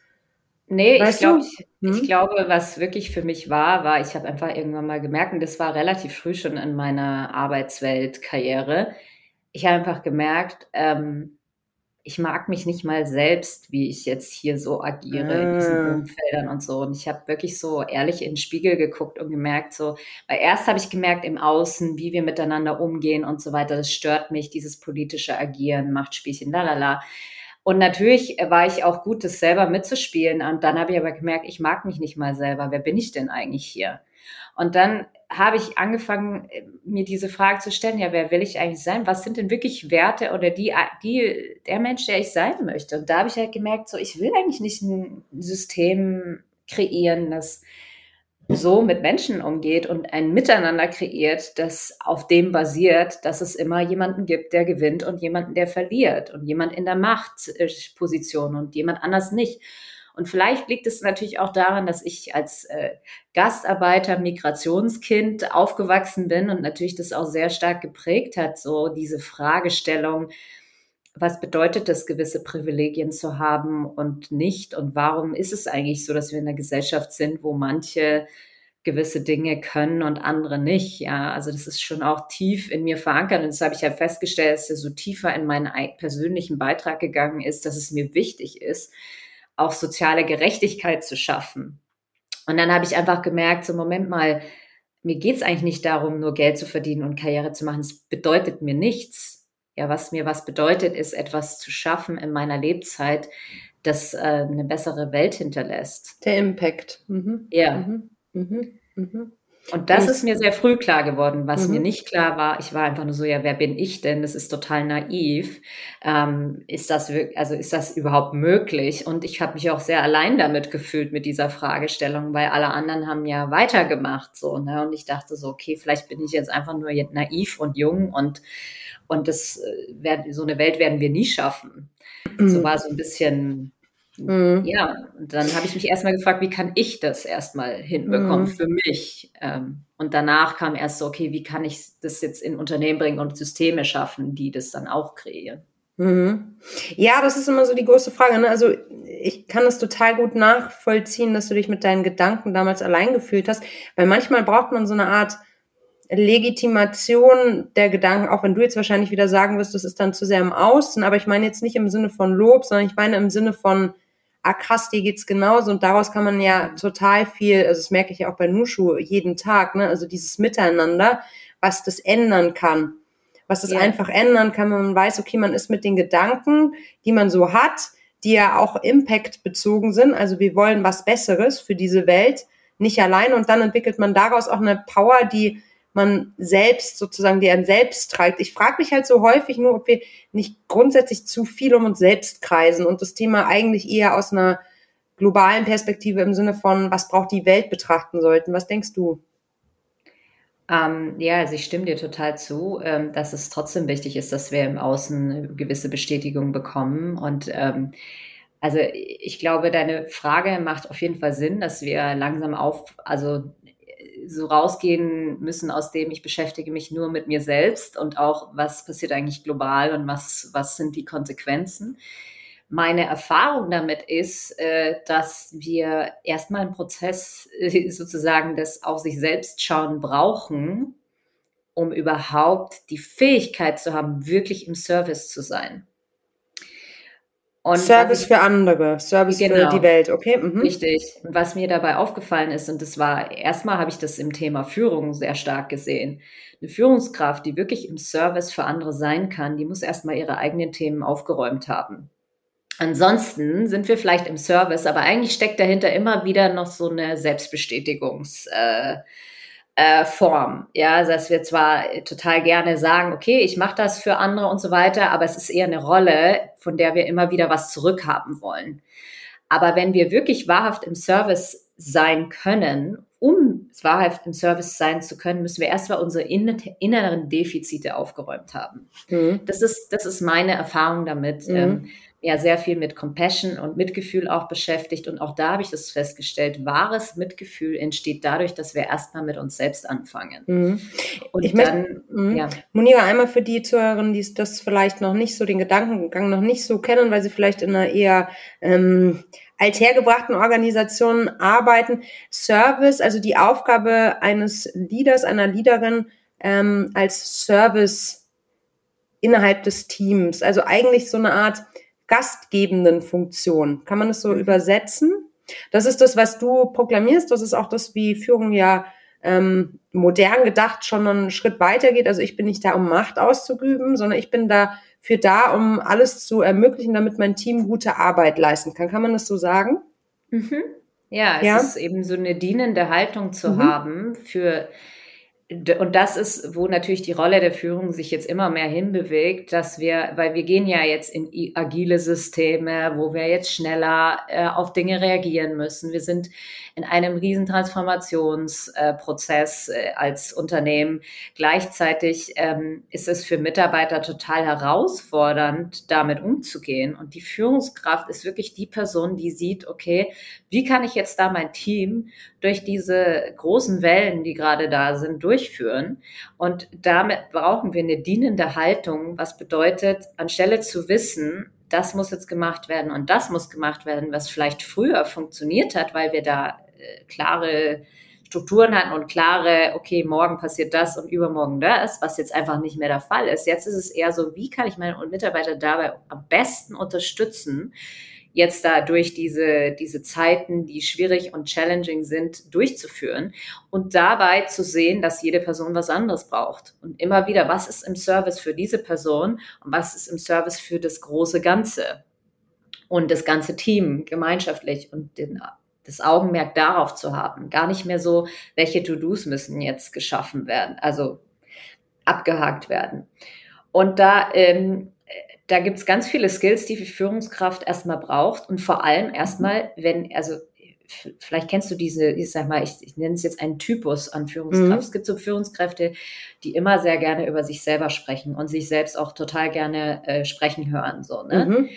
Nee, weißt ich, glaub, hm? ich glaube, was wirklich für mich war, war, ich habe einfach irgendwann mal gemerkt, und das war relativ früh schon in meiner Arbeitswelt-Karriere, ich habe einfach gemerkt, ähm, ich mag mich nicht mal selbst, wie ich jetzt hier so agiere ah. in diesen ah. Umfeldern und so. Und ich habe wirklich so ehrlich in den Spiegel geguckt und gemerkt, so, weil erst habe ich gemerkt im Außen, wie wir miteinander umgehen und so weiter, das stört mich, dieses politische Agieren, Machtspielchen, lalala. Und natürlich war ich auch gut, das selber mitzuspielen. Und dann habe ich aber gemerkt, ich mag mich nicht mal selber. Wer bin ich denn eigentlich hier? Und dann habe ich angefangen, äh, mir diese Frage zu stellen, ja, wer will ich eigentlich sein? Was sind denn wirklich Werte oder die, die, der Mensch, der ich sein möchte? Und da habe ich halt gemerkt, so, ich will eigentlich nicht ein System kreieren, das so mit Menschen umgeht und ein Miteinander kreiert, das auf dem basiert, dass es immer jemanden gibt, der gewinnt und jemanden, der verliert und jemand in der Machtposition und jemand anders nicht. Und vielleicht liegt es natürlich auch daran, dass ich als äh, Gastarbeiter, Migrationskind aufgewachsen bin und natürlich das auch sehr stark geprägt hat, so diese Fragestellung, was bedeutet es, gewisse Privilegien zu haben und nicht? Und warum ist es eigentlich so, dass wir in einer Gesellschaft sind, wo manche gewisse Dinge können und andere nicht? Ja, also das ist schon auch tief in mir verankert. Und das habe ich ja festgestellt, dass er so tiefer in meinen persönlichen Beitrag gegangen ist, dass es mir wichtig ist, auch soziale Gerechtigkeit zu schaffen. Und dann habe ich einfach gemerkt, so Moment mal, mir geht es eigentlich nicht darum, nur Geld zu verdienen und Karriere zu machen. Es bedeutet mir nichts. Ja, was mir was bedeutet, ist etwas zu schaffen in meiner Lebzeit, das äh, eine bessere Welt hinterlässt. Der Impact. Mhm. Ja. Mhm. Mhm. Und das ist mir sehr früh klar geworden. Was mhm. mir nicht klar war, ich war einfach nur so, ja, wer bin ich denn? Das ist total naiv. Ähm, ist das wirklich, also ist das überhaupt möglich? Und ich habe mich auch sehr allein damit gefühlt mit dieser Fragestellung, weil alle anderen haben ja weitergemacht, so, ne? Und ich dachte so, okay, vielleicht bin ich jetzt einfach nur naiv und jung und, und das, äh, so eine Welt werden wir nie schaffen. Mhm. So war so ein bisschen Mhm. Ja, und dann habe ich mich erstmal gefragt, wie kann ich das erstmal hinbekommen mhm. für mich? Ähm, und danach kam erst so, okay, wie kann ich das jetzt in Unternehmen bringen und Systeme schaffen, die das dann auch kreieren? Mhm. Ja, das ist immer so die große Frage. Ne? Also ich kann es total gut nachvollziehen, dass du dich mit deinen Gedanken damals allein gefühlt hast, weil manchmal braucht man so eine Art Legitimation der Gedanken, auch wenn du jetzt wahrscheinlich wieder sagen wirst, das ist dann zu sehr im Außen, aber ich meine jetzt nicht im Sinne von Lob, sondern ich meine im Sinne von, ah krass, dir geht's genauso. Und daraus kann man ja total viel, also das merke ich ja auch bei Nushu jeden Tag, ne, also dieses Miteinander, was das ändern kann, was das ja. einfach ändern kann, wenn man weiß, okay, man ist mit den Gedanken, die man so hat, die ja auch Impact bezogen sind, also wir wollen was Besseres für diese Welt, nicht allein. Und dann entwickelt man daraus auch eine Power, die man selbst sozusagen, die einen selbst treibt. Ich frage mich halt so häufig nur, ob wir nicht grundsätzlich zu viel um uns selbst kreisen und das Thema eigentlich eher aus einer globalen Perspektive im Sinne von, was braucht die Welt betrachten sollten. Was denkst du? Ähm, ja, also ich stimme dir total zu, ähm, dass es trotzdem wichtig ist, dass wir im Außen gewisse Bestätigung bekommen. Und ähm, also ich glaube, deine Frage macht auf jeden Fall Sinn, dass wir langsam auf, also so rausgehen müssen, aus dem ich beschäftige mich nur mit mir selbst und auch, was passiert eigentlich global und was, was sind die Konsequenzen. Meine Erfahrung damit ist, äh, dass wir erstmal einen Prozess äh, sozusagen des auf sich selbst schauen brauchen, um überhaupt die Fähigkeit zu haben, wirklich im Service zu sein. Und Service ich, für andere, Service genau, für die Welt, okay? Mhm. Richtig. Und was mir dabei aufgefallen ist, und das war, erstmal habe ich das im Thema Führung sehr stark gesehen. Eine Führungskraft, die wirklich im Service für andere sein kann, die muss erstmal ihre eigenen Themen aufgeräumt haben. Ansonsten sind wir vielleicht im Service, aber eigentlich steckt dahinter immer wieder noch so eine Selbstbestätigungs- äh, äh, Form. Ja, dass wir zwar total gerne sagen, okay, ich mache das für andere und so weiter, aber es ist eher eine Rolle, von der wir immer wieder was zurückhaben wollen. Aber wenn wir wirklich wahrhaft im Service sein können, um wahrhaft im Service sein zu können, müssen wir erstmal unsere inneren Defizite aufgeräumt haben. Mhm. Das, ist, das ist meine Erfahrung damit. Mhm. Ähm, ja sehr viel mit Compassion und Mitgefühl auch beschäftigt. Und auch da habe ich das festgestellt, wahres Mitgefühl entsteht dadurch, dass wir erstmal mit uns selbst anfangen. Mhm. Und ich dann, möchte, ja. Monira, einmal für die Zuhörerinnen, die das vielleicht noch nicht so, den Gedankengang noch nicht so kennen, weil sie vielleicht in einer eher ähm, althergebrachten Organisationen arbeiten. Service, also die Aufgabe eines Leaders, einer Leaderin ähm, als Service innerhalb des Teams. Also eigentlich so eine Art gastgebenden Funktion. Kann man das so mhm. übersetzen? Das ist das, was du proklamierst. Das ist auch das, wie Führung ja ähm, modern gedacht schon einen Schritt weiter geht. Also ich bin nicht da, um Macht auszuüben, sondern ich bin dafür da, um alles zu ermöglichen, damit mein Team gute Arbeit leisten kann. Kann man das so sagen? Mhm. Ja, es ja? ist eben so eine dienende Haltung zu mhm. haben für und das ist, wo natürlich die Rolle der Führung sich jetzt immer mehr hinbewegt, dass wir, weil wir gehen ja jetzt in agile Systeme, wo wir jetzt schneller äh, auf Dinge reagieren müssen. Wir sind in einem riesen Transformationsprozess äh, als Unternehmen. Gleichzeitig ähm, ist es für Mitarbeiter total herausfordernd, damit umzugehen. Und die Führungskraft ist wirklich die Person, die sieht, okay, wie kann ich jetzt da mein Team durch diese großen Wellen, die gerade da sind, durchführen? Und damit brauchen wir eine dienende Haltung, was bedeutet, anstelle zu wissen, das muss jetzt gemacht werden und das muss gemacht werden, was vielleicht früher funktioniert hat, weil wir da äh, klare Strukturen hatten und klare, okay, morgen passiert das und übermorgen das, was jetzt einfach nicht mehr der Fall ist. Jetzt ist es eher so, wie kann ich meine Mitarbeiter dabei am besten unterstützen, jetzt da durch diese, diese Zeiten, die schwierig und challenging sind, durchzuführen und dabei zu sehen, dass jede Person was anderes braucht. Und immer wieder, was ist im Service für diese Person und was ist im Service für das große Ganze und das ganze Team gemeinschaftlich und den das Augenmerk darauf zu haben. Gar nicht mehr so, welche To-Dos müssen jetzt geschaffen werden, also abgehakt werden. Und da ähm, da gibt es ganz viele Skills, die die Führungskraft erstmal braucht und vor allem erstmal, wenn, also vielleicht kennst du diese, ich sag mal, ich, ich nenne es jetzt einen Typus an Führungskraft. Mhm. Es gibt so Führungskräfte, die immer sehr gerne über sich selber sprechen und sich selbst auch total gerne äh, sprechen hören. So, ne? Mhm.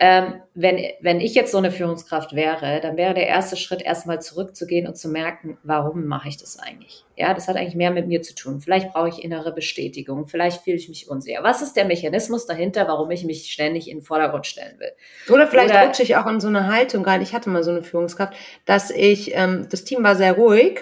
Ähm, wenn, wenn ich jetzt so eine Führungskraft wäre, dann wäre der erste Schritt erstmal zurückzugehen und zu merken, warum mache ich das eigentlich? Ja, das hat eigentlich mehr mit mir zu tun. Vielleicht brauche ich innere Bestätigung, vielleicht fühle ich mich unsicher. Was ist der Mechanismus dahinter, warum ich mich ständig in den Vordergrund stellen will? Oder vielleicht Oder, rutsche ich auch in so eine Haltung rein. Ich hatte mal so eine Führungskraft, dass ich, ähm, das Team war sehr ruhig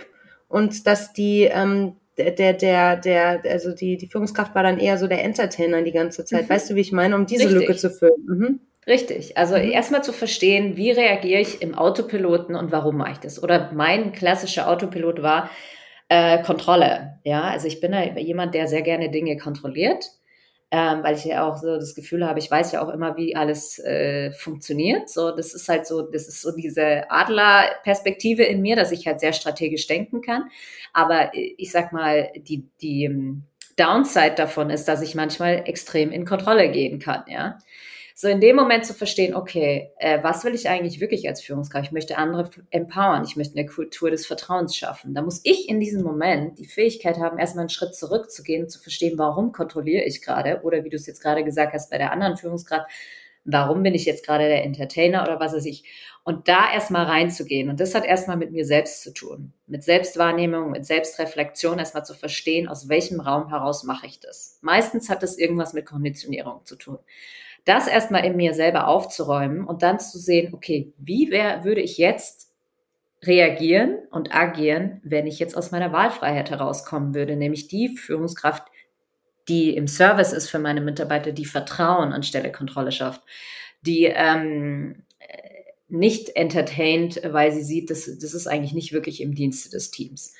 und dass die ähm, der, der, der, also die, die Führungskraft war dann eher so der Entertainer die ganze Zeit. Mhm. Weißt du, wie ich meine, um diese Richtig. Lücke zu füllen? Mhm. Richtig. Also mhm. erstmal zu verstehen, wie reagiere ich im Autopiloten und warum mache ich das? Oder mein klassischer Autopilot war äh, Kontrolle. Ja, also ich bin ja jemand, der sehr gerne Dinge kontrolliert, ähm, weil ich ja auch so das Gefühl habe, ich weiß ja auch immer, wie alles äh, funktioniert. So, das ist halt so, das ist so diese Adlerperspektive in mir, dass ich halt sehr strategisch denken kann. Aber ich sag mal, die, die ähm, Downside davon ist, dass ich manchmal extrem in Kontrolle gehen kann, ja. So in dem Moment zu verstehen, okay, äh, was will ich eigentlich wirklich als Führungskraft? Ich möchte andere empowern, ich möchte eine Kultur des Vertrauens schaffen. Da muss ich in diesem Moment die Fähigkeit haben, erstmal einen Schritt zurückzugehen, zu verstehen, warum kontrolliere ich gerade oder wie du es jetzt gerade gesagt hast bei der anderen Führungskraft, warum bin ich jetzt gerade der Entertainer oder was weiß ich. Und da erstmal reinzugehen. Und das hat erstmal mit mir selbst zu tun. Mit Selbstwahrnehmung, mit Selbstreflexion, erstmal zu verstehen, aus welchem Raum heraus mache ich das. Meistens hat das irgendwas mit Konditionierung zu tun das erstmal in mir selber aufzuräumen und dann zu sehen, okay, wie wär, würde ich jetzt reagieren und agieren, wenn ich jetzt aus meiner Wahlfreiheit herauskommen würde, nämlich die Führungskraft, die im Service ist für meine Mitarbeiter, die Vertrauen anstelle Kontrolle schafft, die ähm, nicht entertaint, weil sie sieht, das, das ist eigentlich nicht wirklich im Dienste des Teams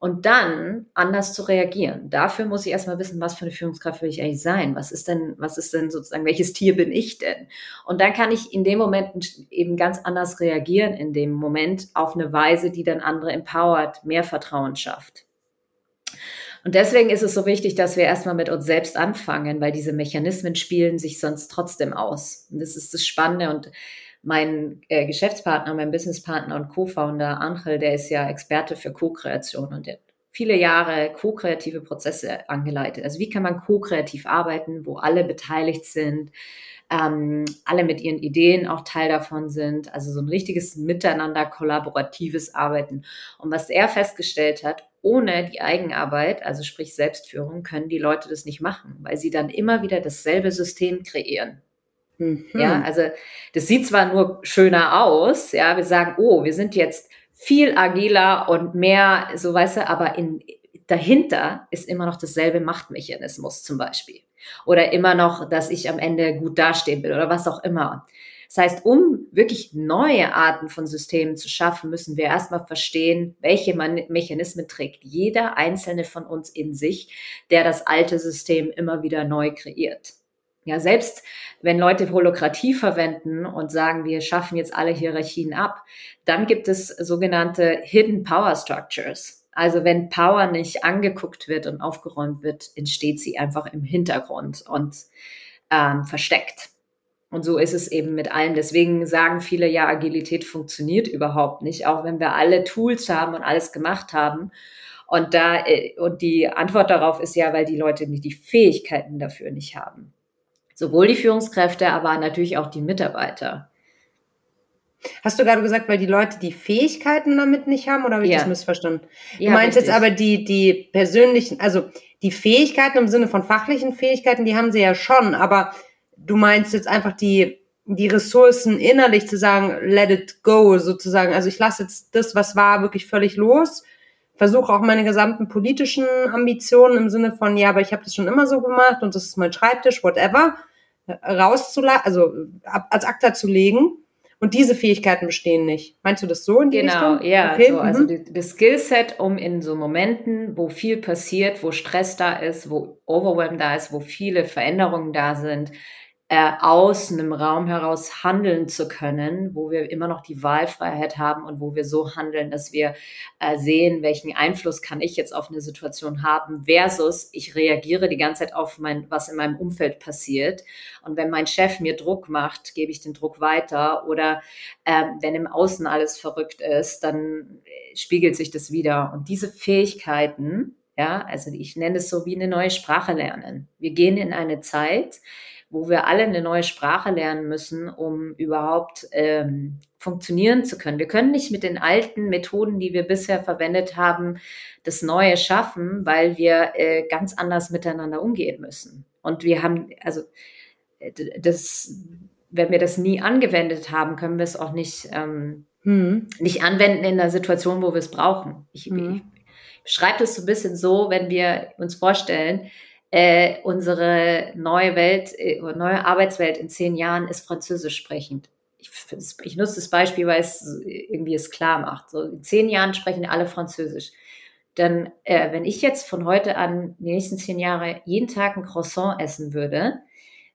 und dann anders zu reagieren. Dafür muss ich erstmal wissen, was für eine Führungskraft will ich eigentlich sein? Was ist denn, was ist denn sozusagen, welches Tier bin ich denn? Und dann kann ich in dem Moment eben ganz anders reagieren, in dem Moment auf eine Weise, die dann andere empowert, mehr Vertrauen schafft. Und deswegen ist es so wichtig, dass wir erstmal mit uns selbst anfangen, weil diese Mechanismen spielen sich sonst trotzdem aus. Und das ist das Spannende und mein äh, Geschäftspartner, mein Businesspartner und Co-Founder Angel, der ist ja Experte für Co-Kreation und der hat viele Jahre co-kreative Prozesse angeleitet. Also wie kann man co-kreativ arbeiten, wo alle beteiligt sind, ähm, alle mit ihren Ideen auch Teil davon sind. Also so ein richtiges Miteinander, kollaboratives Arbeiten. Und was er festgestellt hat, ohne die Eigenarbeit, also sprich Selbstführung, können die Leute das nicht machen, weil sie dann immer wieder dasselbe System kreieren. Mhm. Ja, also das sieht zwar nur schöner aus, ja, wir sagen, oh, wir sind jetzt viel agiler und mehr, so weißt du, aber in, dahinter ist immer noch dasselbe Machtmechanismus zum Beispiel. Oder immer noch, dass ich am Ende gut dastehen will oder was auch immer. Das heißt, um wirklich neue Arten von Systemen zu schaffen, müssen wir erstmal verstehen, welche Mechanismen trägt jeder einzelne von uns in sich, der das alte System immer wieder neu kreiert. Ja, selbst wenn Leute Holokratie verwenden und sagen, wir schaffen jetzt alle Hierarchien ab, dann gibt es sogenannte Hidden Power Structures. Also wenn Power nicht angeguckt wird und aufgeräumt wird, entsteht sie einfach im Hintergrund und ähm, versteckt. Und so ist es eben mit allem. Deswegen sagen viele, ja, Agilität funktioniert überhaupt nicht, auch wenn wir alle Tools haben und alles gemacht haben. Und da, äh, und die Antwort darauf ist ja, weil die Leute die Fähigkeiten dafür nicht haben. Sowohl die Führungskräfte, aber natürlich auch die Mitarbeiter. Hast du gerade gesagt, weil die Leute die Fähigkeiten damit nicht haben oder habe ich ja. das missverstanden? Du ja, meinst richtig. jetzt aber die, die persönlichen, also die Fähigkeiten im Sinne von fachlichen Fähigkeiten, die haben sie ja schon, aber du meinst jetzt einfach die, die Ressourcen innerlich zu sagen, let it go sozusagen. Also ich lasse jetzt das, was war, wirklich völlig los versuche auch meine gesamten politischen Ambitionen im Sinne von, ja, aber ich habe das schon immer so gemacht und das ist mein Schreibtisch, whatever, rauszulassen, also als Akta zu legen. Und diese Fähigkeiten bestehen nicht. Meinst du das so in die genau, Richtung? ja. Okay. So, also mhm. das Skillset, um in so Momenten, wo viel passiert, wo Stress da ist, wo Overwhelm da ist, wo viele Veränderungen da sind, äh, aus einem Raum heraus handeln zu können, wo wir immer noch die Wahlfreiheit haben und wo wir so handeln, dass wir äh, sehen, welchen Einfluss kann ich jetzt auf eine Situation haben, versus ich reagiere die ganze Zeit auf mein, was in meinem Umfeld passiert. Und wenn mein Chef mir Druck macht, gebe ich den Druck weiter. Oder äh, wenn im Außen alles verrückt ist, dann äh, spiegelt sich das wieder. Und diese Fähigkeiten, ja, also ich nenne es so wie eine neue Sprache lernen. Wir gehen in eine Zeit, wo wir alle eine neue Sprache lernen müssen, um überhaupt ähm, funktionieren zu können. Wir können nicht mit den alten Methoden, die wir bisher verwendet haben, das Neue schaffen, weil wir äh, ganz anders miteinander umgehen müssen. Und wir haben, also äh, das, wenn wir das nie angewendet haben, können wir es auch nicht, ähm, hm. nicht anwenden in einer Situation, wo wir es brauchen. Ich, hm. ich schreibe das so ein bisschen so, wenn wir uns vorstellen, äh, unsere neue Welt, äh, neue Arbeitswelt in zehn Jahren ist französisch sprechend. Ich, ich, nutze das Beispiel, weil es irgendwie es klar macht. So in zehn Jahren sprechen alle Französisch. Dann, äh, wenn ich jetzt von heute an die nächsten zehn Jahre jeden Tag ein Croissant essen würde,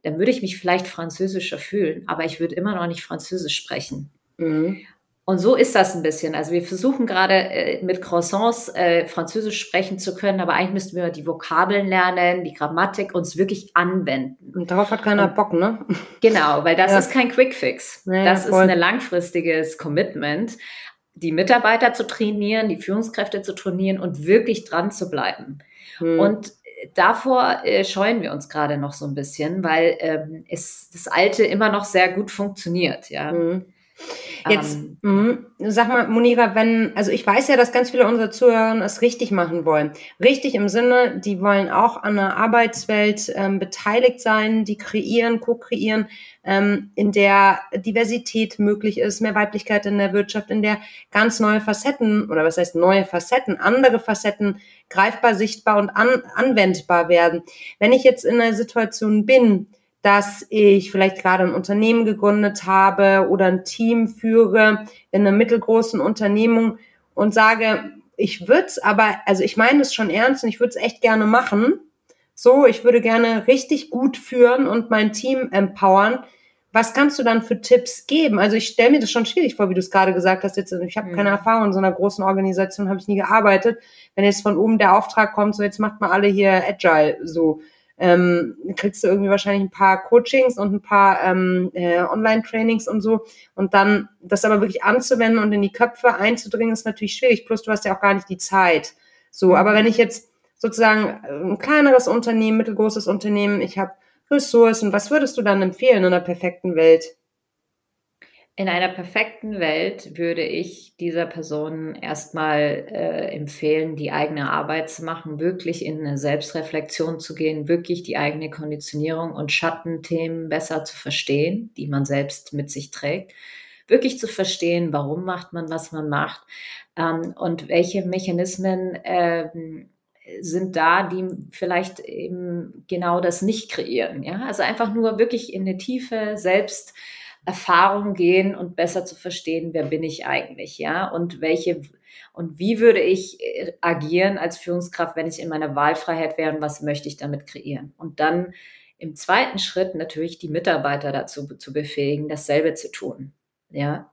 dann würde ich mich vielleicht französischer fühlen, aber ich würde immer noch nicht Französisch sprechen. Mhm. Und so ist das ein bisschen. Also wir versuchen gerade äh, mit Croissants äh, Französisch sprechen zu können, aber eigentlich müssten wir die Vokabeln lernen, die Grammatik uns wirklich anwenden. Und darauf hat keiner Und, Bock, ne? Genau, weil das ja. ist kein Quickfix. Ja, das ist ein langfristiges Commitment, die Mitarbeiter zu trainieren, die Führungskräfte zu trainieren und wirklich dran zu bleiben. Hm. Und davor äh, scheuen wir uns gerade noch so ein bisschen, weil ähm, es das Alte immer noch sehr gut funktioniert, ja. Hm. Jetzt, ähm, mh, sag mal, Monira, wenn, also ich weiß ja, dass ganz viele unserer Zuhörer es richtig machen wollen. Richtig im Sinne, die wollen auch an der Arbeitswelt ähm, beteiligt sein, die kreieren, co-kreieren, ähm, in der Diversität möglich ist, mehr Weiblichkeit in der Wirtschaft, in der ganz neue Facetten, oder was heißt neue Facetten, andere Facetten greifbar, sichtbar und an, anwendbar werden. Wenn ich jetzt in einer Situation bin, dass ich vielleicht gerade ein Unternehmen gegründet habe oder ein Team führe in einer mittelgroßen Unternehmung und sage, ich würde es aber, also ich meine es schon ernst und ich würde es echt gerne machen. So, ich würde gerne richtig gut führen und mein Team empowern. Was kannst du dann für Tipps geben? Also ich stelle mir das schon schwierig vor, wie du es gerade gesagt hast. Jetzt, ich habe mhm. keine Erfahrung in so einer großen Organisation, habe ich nie gearbeitet. Wenn jetzt von oben der Auftrag kommt, so jetzt macht mal alle hier Agile, so ähm, kriegst du irgendwie wahrscheinlich ein paar Coachings und ein paar ähm, äh, Online-Trainings und so. Und dann das aber wirklich anzuwenden und in die Köpfe einzudringen, ist natürlich schwierig. Plus du hast ja auch gar nicht die Zeit. So, aber wenn ich jetzt sozusagen ein kleineres Unternehmen, mittelgroßes Unternehmen, ich habe Ressourcen, was würdest du dann empfehlen in einer perfekten Welt? In einer perfekten Welt würde ich dieser Person erstmal äh, empfehlen, die eigene Arbeit zu machen, wirklich in eine Selbstreflexion zu gehen, wirklich die eigene Konditionierung und Schattenthemen besser zu verstehen, die man selbst mit sich trägt. Wirklich zu verstehen, warum macht man, was man macht ähm, und welche Mechanismen ähm, sind da, die vielleicht eben genau das nicht kreieren. Ja? Also einfach nur wirklich in eine tiefe Selbst- Erfahrung gehen und besser zu verstehen, wer bin ich eigentlich, ja, und welche und wie würde ich äh, agieren als Führungskraft, wenn ich in meiner Wahlfreiheit wäre und was möchte ich damit kreieren? Und dann im zweiten Schritt natürlich die Mitarbeiter dazu zu befähigen, dasselbe zu tun, ja.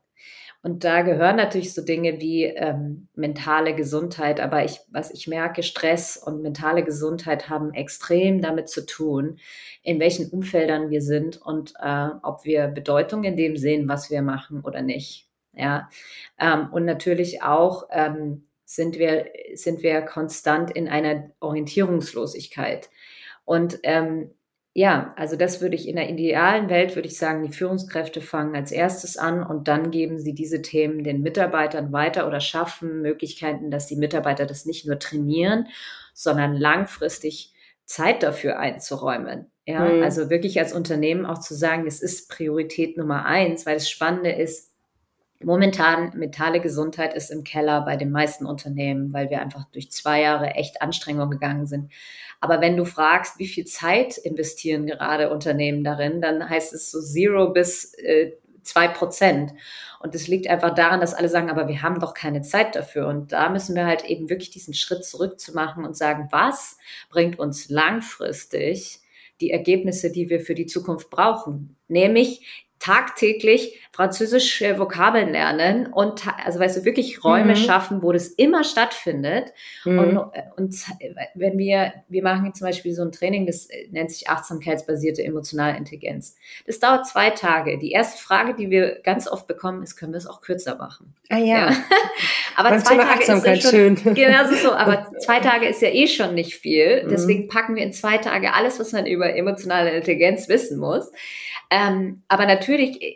Und da gehören natürlich so Dinge wie ähm, mentale Gesundheit. Aber ich, was ich merke, Stress und mentale Gesundheit haben extrem damit zu tun, in welchen Umfeldern wir sind und äh, ob wir Bedeutung in dem sehen, was wir machen oder nicht. Ja, ähm, und natürlich auch ähm, sind wir sind wir konstant in einer Orientierungslosigkeit. Und ähm, ja, also das würde ich in der idealen Welt, würde ich sagen, die Führungskräfte fangen als erstes an und dann geben sie diese Themen den Mitarbeitern weiter oder schaffen Möglichkeiten, dass die Mitarbeiter das nicht nur trainieren, sondern langfristig Zeit dafür einzuräumen. Ja, mhm. also wirklich als Unternehmen auch zu sagen, es ist Priorität Nummer eins, weil das Spannende ist, momentan mentale Gesundheit ist im Keller bei den meisten Unternehmen, weil wir einfach durch zwei Jahre echt Anstrengungen gegangen sind. Aber wenn du fragst, wie viel Zeit investieren gerade Unternehmen darin, dann heißt es so zero bis äh, zwei Prozent. Und das liegt einfach daran, dass alle sagen, aber wir haben doch keine Zeit dafür. Und da müssen wir halt eben wirklich diesen Schritt zurück zu machen und sagen, was bringt uns langfristig die Ergebnisse, die wir für die Zukunft brauchen? Nämlich tagtäglich französische Vokabeln lernen und also weißt du wirklich Räume mhm. schaffen, wo das immer stattfindet. Mhm. Und, und wenn wir, wir machen zum Beispiel so ein Training, das nennt sich achtsamkeitsbasierte emotionale Intelligenz. Das dauert zwei Tage. Die erste Frage, die wir ganz oft bekommen, ist, können wir es auch kürzer machen? Ah ja. ja. aber zwei Tage ist ja schon, schön. Genau so, aber zwei Tage ist ja eh schon nicht viel. Mhm. Deswegen packen wir in zwei Tage alles, was man über emotionale Intelligenz wissen muss. Ähm, aber natürlich,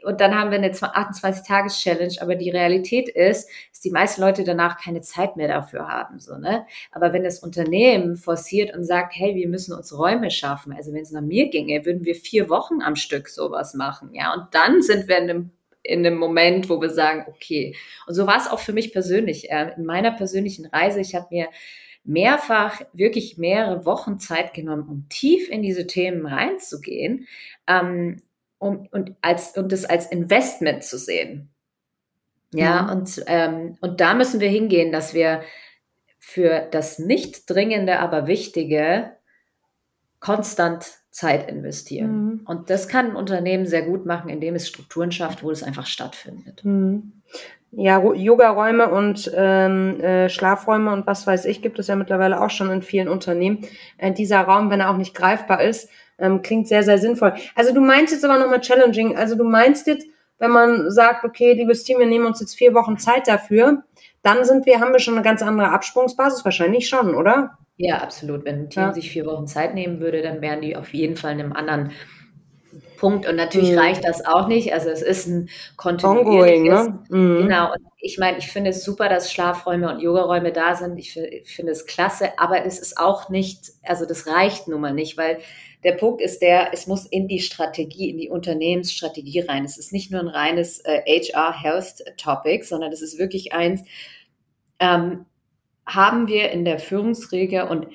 und dann haben wir eine 28-Tages-Challenge, aber die Realität ist, dass die meisten Leute danach keine Zeit mehr dafür haben. So, ne? Aber wenn das Unternehmen forciert und sagt, hey, wir müssen uns Räume schaffen, also wenn es nach mir ginge, würden wir vier Wochen am Stück sowas machen. Ja, und dann sind wir in einem in einem Moment, wo wir sagen, okay. Und so war es auch für mich persönlich. Äh, in meiner persönlichen Reise, ich habe mir mehrfach wirklich mehrere Wochen Zeit genommen, um tief in diese Themen reinzugehen. Ähm, um, und, als, und das als Investment zu sehen. Ja, mhm. und, ähm, und da müssen wir hingehen, dass wir für das nicht dringende, aber wichtige konstant Zeit investieren. Mhm. Und das kann ein Unternehmen sehr gut machen, indem es Strukturen schafft, wo es einfach stattfindet. Mhm. Ja, Yoga-Räume und ähm, äh, Schlafräume und was weiß ich, gibt es ja mittlerweile auch schon in vielen Unternehmen. Äh, dieser Raum, wenn er auch nicht greifbar ist, ähm, klingt sehr, sehr sinnvoll. Also du meinst jetzt aber nochmal challenging. Also du meinst jetzt, wenn man sagt, okay, liebes Team, wir nehmen uns jetzt vier Wochen Zeit dafür, dann sind wir, haben wir schon eine ganz andere Absprungsbasis, wahrscheinlich schon, oder? Ja, absolut. Wenn ein Team ja. sich vier Wochen Zeit nehmen würde, dann wären die auf jeden Fall in einem anderen Punkt. Und natürlich mhm. reicht das auch nicht. Also es ist ein kontinuierliches. Ne? Mhm. Genau. Und ich meine, ich finde es super, dass Schlafräume und Yogaräume da sind. Ich finde es klasse, aber es ist auch nicht, also das reicht nun mal nicht, weil der Punkt ist der, es muss in die Strategie, in die Unternehmensstrategie rein. Es ist nicht nur ein reines äh, HR Health Topic, sondern es ist wirklich eins, ähm, haben wir in der Führungsregel und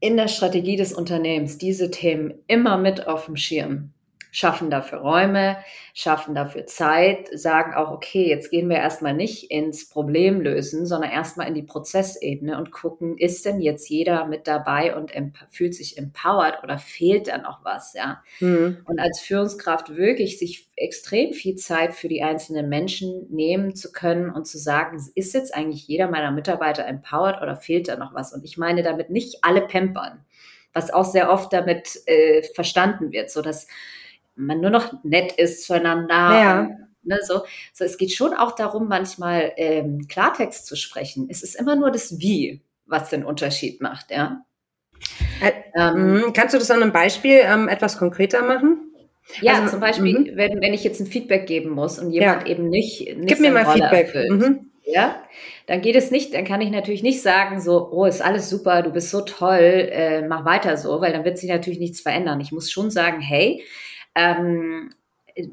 in der Strategie des Unternehmens diese Themen immer mit auf dem Schirm schaffen dafür Räume, schaffen dafür Zeit, sagen auch, okay, jetzt gehen wir erstmal nicht ins Problem lösen, sondern erstmal in die Prozessebene und gucken, ist denn jetzt jeder mit dabei und fühlt sich empowered oder fehlt da noch was, ja? Mhm. Und als Führungskraft wirklich sich extrem viel Zeit für die einzelnen Menschen nehmen zu können und zu sagen, ist jetzt eigentlich jeder meiner Mitarbeiter empowered oder fehlt da noch was? Und ich meine damit nicht alle pampern, was auch sehr oft damit äh, verstanden wird, so dass man nur noch nett ist zueinander. Ja. ne, so. so, es geht schon auch darum, manchmal ähm, Klartext zu sprechen. Es ist immer nur das Wie, was den Unterschied macht, ja. Äh, ähm, mhm. kannst du das an einem Beispiel ähm, etwas konkreter machen? Ja, also, zum Beispiel, mhm. wenn, wenn ich jetzt ein Feedback geben muss und jemand ja. eben nicht, nicht Gib mir mal Rolle Feedback. Erfüllt, mhm. Ja, dann geht es nicht, dann kann ich natürlich nicht sagen, so, oh, ist alles super, du bist so toll, äh, mach weiter so, weil dann wird sich natürlich nichts verändern. Ich muss schon sagen, hey, ähm,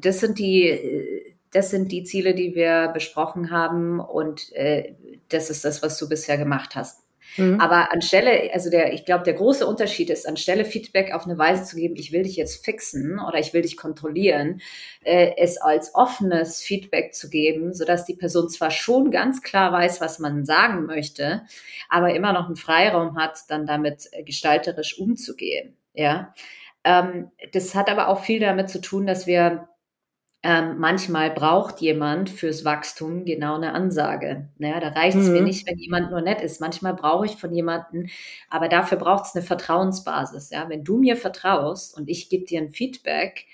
das sind die, das sind die Ziele, die wir besprochen haben und äh, das ist das, was du bisher gemacht hast. Mhm. Aber anstelle, also der, ich glaube, der große Unterschied ist, anstelle Feedback auf eine Weise zu geben, ich will dich jetzt fixen oder ich will dich kontrollieren, äh, es als offenes Feedback zu geben, sodass die Person zwar schon ganz klar weiß, was man sagen möchte, aber immer noch einen Freiraum hat, dann damit gestalterisch umzugehen. Ja, ähm, das hat aber auch viel damit zu tun, dass wir ähm, manchmal braucht jemand fürs Wachstum genau eine Ansage. Naja, da reicht es mhm. mir nicht, wenn jemand nur nett ist. Manchmal brauche ich von jemandem, aber dafür braucht es eine Vertrauensbasis. Ja, wenn du mir vertraust und ich gebe dir ein Feedback,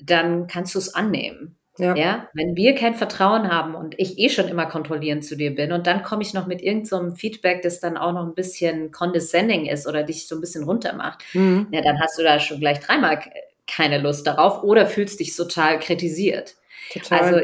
dann kannst du es annehmen. Ja. ja. wenn wir kein Vertrauen haben und ich eh schon immer kontrollierend zu dir bin und dann komme ich noch mit irgendeinem so Feedback, das dann auch noch ein bisschen condescending ist oder dich so ein bisschen runtermacht, mhm. ja, dann hast du da schon gleich dreimal keine Lust darauf oder fühlst dich total kritisiert. Total. Also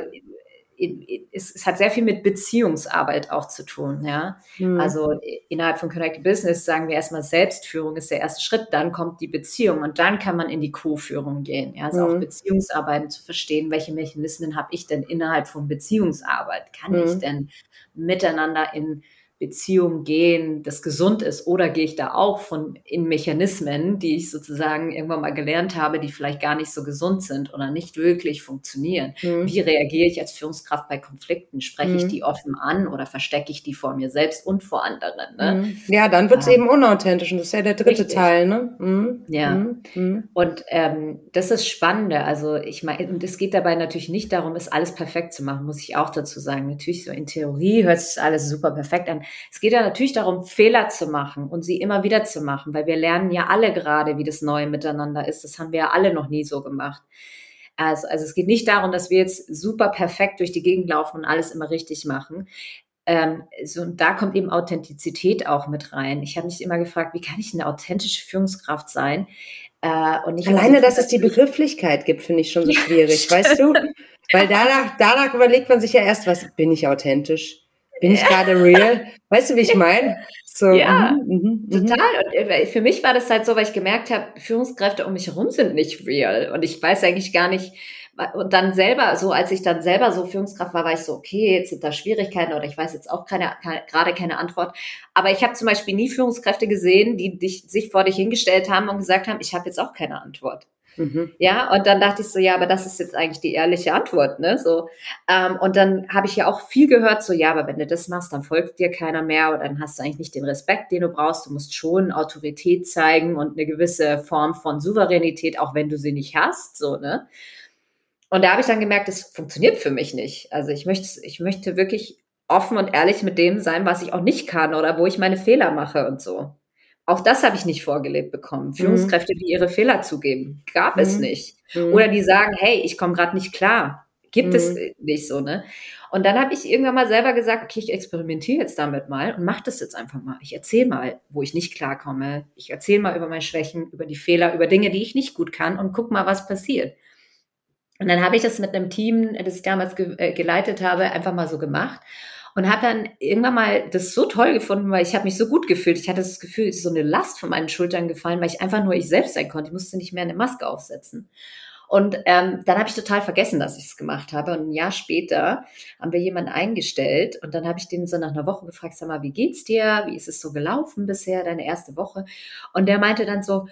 es, es, hat sehr viel mit Beziehungsarbeit auch zu tun, ja. Mhm. Also innerhalb von Connected Business sagen wir erstmal Selbstführung ist der erste Schritt, dann kommt die Beziehung und dann kann man in die Co-Führung gehen, ja. Also mhm. auch Beziehungsarbeiten zu verstehen, welche Mechanismen habe ich denn innerhalb von Beziehungsarbeit? Kann mhm. ich denn miteinander in Beziehung gehen, das gesund ist, oder gehe ich da auch von in Mechanismen, die ich sozusagen irgendwann mal gelernt habe, die vielleicht gar nicht so gesund sind oder nicht wirklich funktionieren? Mhm. Wie reagiere ich als Führungskraft bei Konflikten? Spreche mhm. ich die offen an oder verstecke ich die vor mir selbst und vor anderen? Ne? Mhm. Ja, dann wird es ähm, eben unauthentisch und das ist ja der dritte richtig. Teil. Ne? Mhm. Ja. Mhm. Mhm. Und ähm, das ist Spannende. Also ich meine, und es geht dabei natürlich nicht darum, es alles perfekt zu machen, muss ich auch dazu sagen. Natürlich so in Theorie hört sich alles super perfekt an. Es geht ja natürlich darum, Fehler zu machen und sie immer wieder zu machen, weil wir lernen ja alle gerade, wie das neue Miteinander ist. Das haben wir ja alle noch nie so gemacht. Also, also es geht nicht darum, dass wir jetzt super perfekt durch die Gegend laufen und alles immer richtig machen. Ähm, so, und da kommt eben Authentizität auch mit rein. Ich habe mich immer gefragt, wie kann ich eine authentische Führungskraft sein? Äh, und nicht Alleine, dass es die Begrifflichkeit gibt, finde ich schon so schwierig, weißt du? Weil danach, danach überlegt man sich ja erst, was bin ich authentisch? Bin ich gerade real? Weißt du, wie ich meine? So, ja, mm, mm, total. Und äh, für mich war das halt so, weil ich gemerkt habe, Führungskräfte um mich herum sind nicht real. Und ich weiß eigentlich gar nicht, und dann selber, so als ich dann selber so Führungskraft war, war ich so, okay, jetzt sind da Schwierigkeiten oder ich weiß jetzt auch keine, keine gerade keine Antwort. Aber ich habe zum Beispiel nie Führungskräfte gesehen, die dich, sich vor dich hingestellt haben und gesagt haben, ich habe jetzt auch keine Antwort. Mhm. Ja, und dann dachte ich so, ja, aber das ist jetzt eigentlich die ehrliche Antwort, ne? So. Ähm, und dann habe ich ja auch viel gehört, so, ja, aber wenn du das machst, dann folgt dir keiner mehr oder dann hast du eigentlich nicht den Respekt, den du brauchst. Du musst schon Autorität zeigen und eine gewisse Form von Souveränität, auch wenn du sie nicht hast, so, ne? Und da habe ich dann gemerkt, das funktioniert für mich nicht. Also ich möchte, ich möchte wirklich offen und ehrlich mit dem sein, was ich auch nicht kann oder wo ich meine Fehler mache und so. Auch das habe ich nicht vorgelebt bekommen. Mhm. Führungskräfte, die ihre Fehler zugeben, gab mhm. es nicht. Mhm. Oder die sagen, hey, ich komme gerade nicht klar. Gibt es mhm. nicht so, ne? Und dann habe ich irgendwann mal selber gesagt, okay, ich experimentiere jetzt damit mal und mache das jetzt einfach mal. Ich erzähle mal, wo ich nicht klarkomme. Ich erzähle mal über meine Schwächen, über die Fehler, über Dinge, die ich nicht gut kann und guck mal, was passiert. Und dann habe ich das mit einem Team, das ich damals ge äh, geleitet habe, einfach mal so gemacht und habe dann irgendwann mal das so toll gefunden, weil ich habe mich so gut gefühlt. Ich hatte das Gefühl, es ist so eine Last von meinen Schultern gefallen, weil ich einfach nur ich selbst sein konnte. Ich musste nicht mehr eine Maske aufsetzen. Und ähm, dann habe ich total vergessen, dass ich es gemacht habe. Und ein Jahr später haben wir jemanden eingestellt und dann habe ich den so nach einer Woche gefragt, sag mal, wie geht's dir? Wie ist es so gelaufen bisher, deine erste Woche? Und der meinte dann so,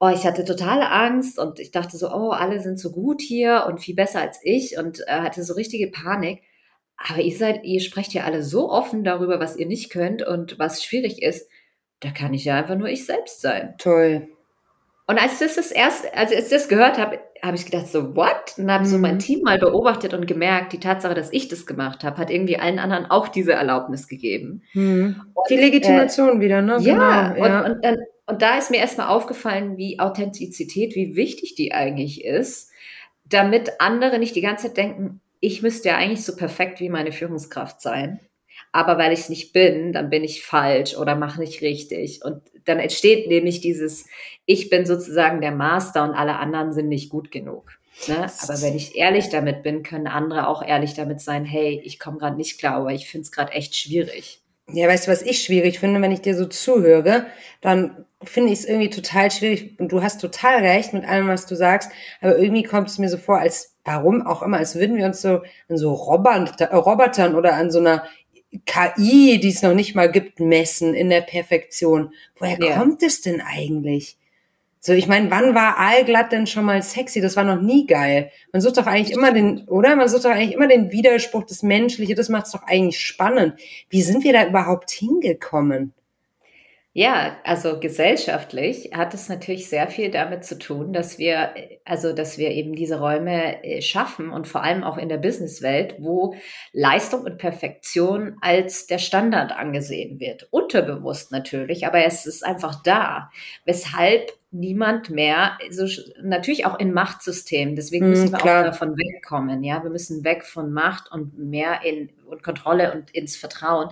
oh, ich hatte totale Angst und ich dachte so, oh, alle sind so gut hier und viel besser als ich und äh, hatte so richtige Panik. Aber ihr seid, ihr sprecht ja alle so offen darüber, was ihr nicht könnt und was schwierig ist. Da kann ich ja einfach nur ich selbst sein. Toll. Und als ich das, das erste, als ich das gehört habe, habe ich gedacht so, what? Und habe mhm. so mein mhm. Team mal beobachtet und gemerkt, die Tatsache, dass ich das gemacht habe, hat irgendwie allen anderen auch diese Erlaubnis gegeben. Mhm. Und, die Legitimation äh, wieder, ne? Ja, genau, ja. Und, und, dann, und da ist mir erstmal aufgefallen, wie Authentizität, wie wichtig die eigentlich ist, damit andere nicht die ganze Zeit denken, ich müsste ja eigentlich so perfekt wie meine Führungskraft sein. Aber weil ich es nicht bin, dann bin ich falsch oder mache nicht richtig. Und dann entsteht nämlich dieses, ich bin sozusagen der Master und alle anderen sind nicht gut genug. Ne? Aber wenn ich ehrlich damit bin, können andere auch ehrlich damit sein, hey, ich komme gerade nicht klar, aber ich finde es gerade echt schwierig. Ja, weißt du, was ich schwierig finde, wenn ich dir so zuhöre, dann finde ich es irgendwie total schwierig und du hast total recht mit allem, was du sagst, aber irgendwie kommt es mir so vor, als warum auch immer, als würden wir uns so an so Roboter, äh, Robotern oder an so einer KI, die es noch nicht mal gibt, messen in der Perfektion. Woher ja. kommt es denn eigentlich? So, ich meine, wann war allglatt denn schon mal sexy? Das war noch nie geil. Man sucht doch eigentlich immer den, oder? Man sucht doch eigentlich immer den Widerspruch, das Menschliche, das macht es doch eigentlich spannend. Wie sind wir da überhaupt hingekommen? Ja, also gesellschaftlich hat es natürlich sehr viel damit zu tun, dass wir, also dass wir eben diese Räume äh, schaffen und vor allem auch in der Businesswelt, wo Leistung und Perfektion als der Standard angesehen wird. Unterbewusst natürlich, aber es ist einfach da. Weshalb niemand mehr, so, natürlich auch in Machtsystemen. Deswegen müssen mm, wir klar. auch davon wegkommen. Ja, wir müssen weg von Macht und mehr in und Kontrolle und ins Vertrauen,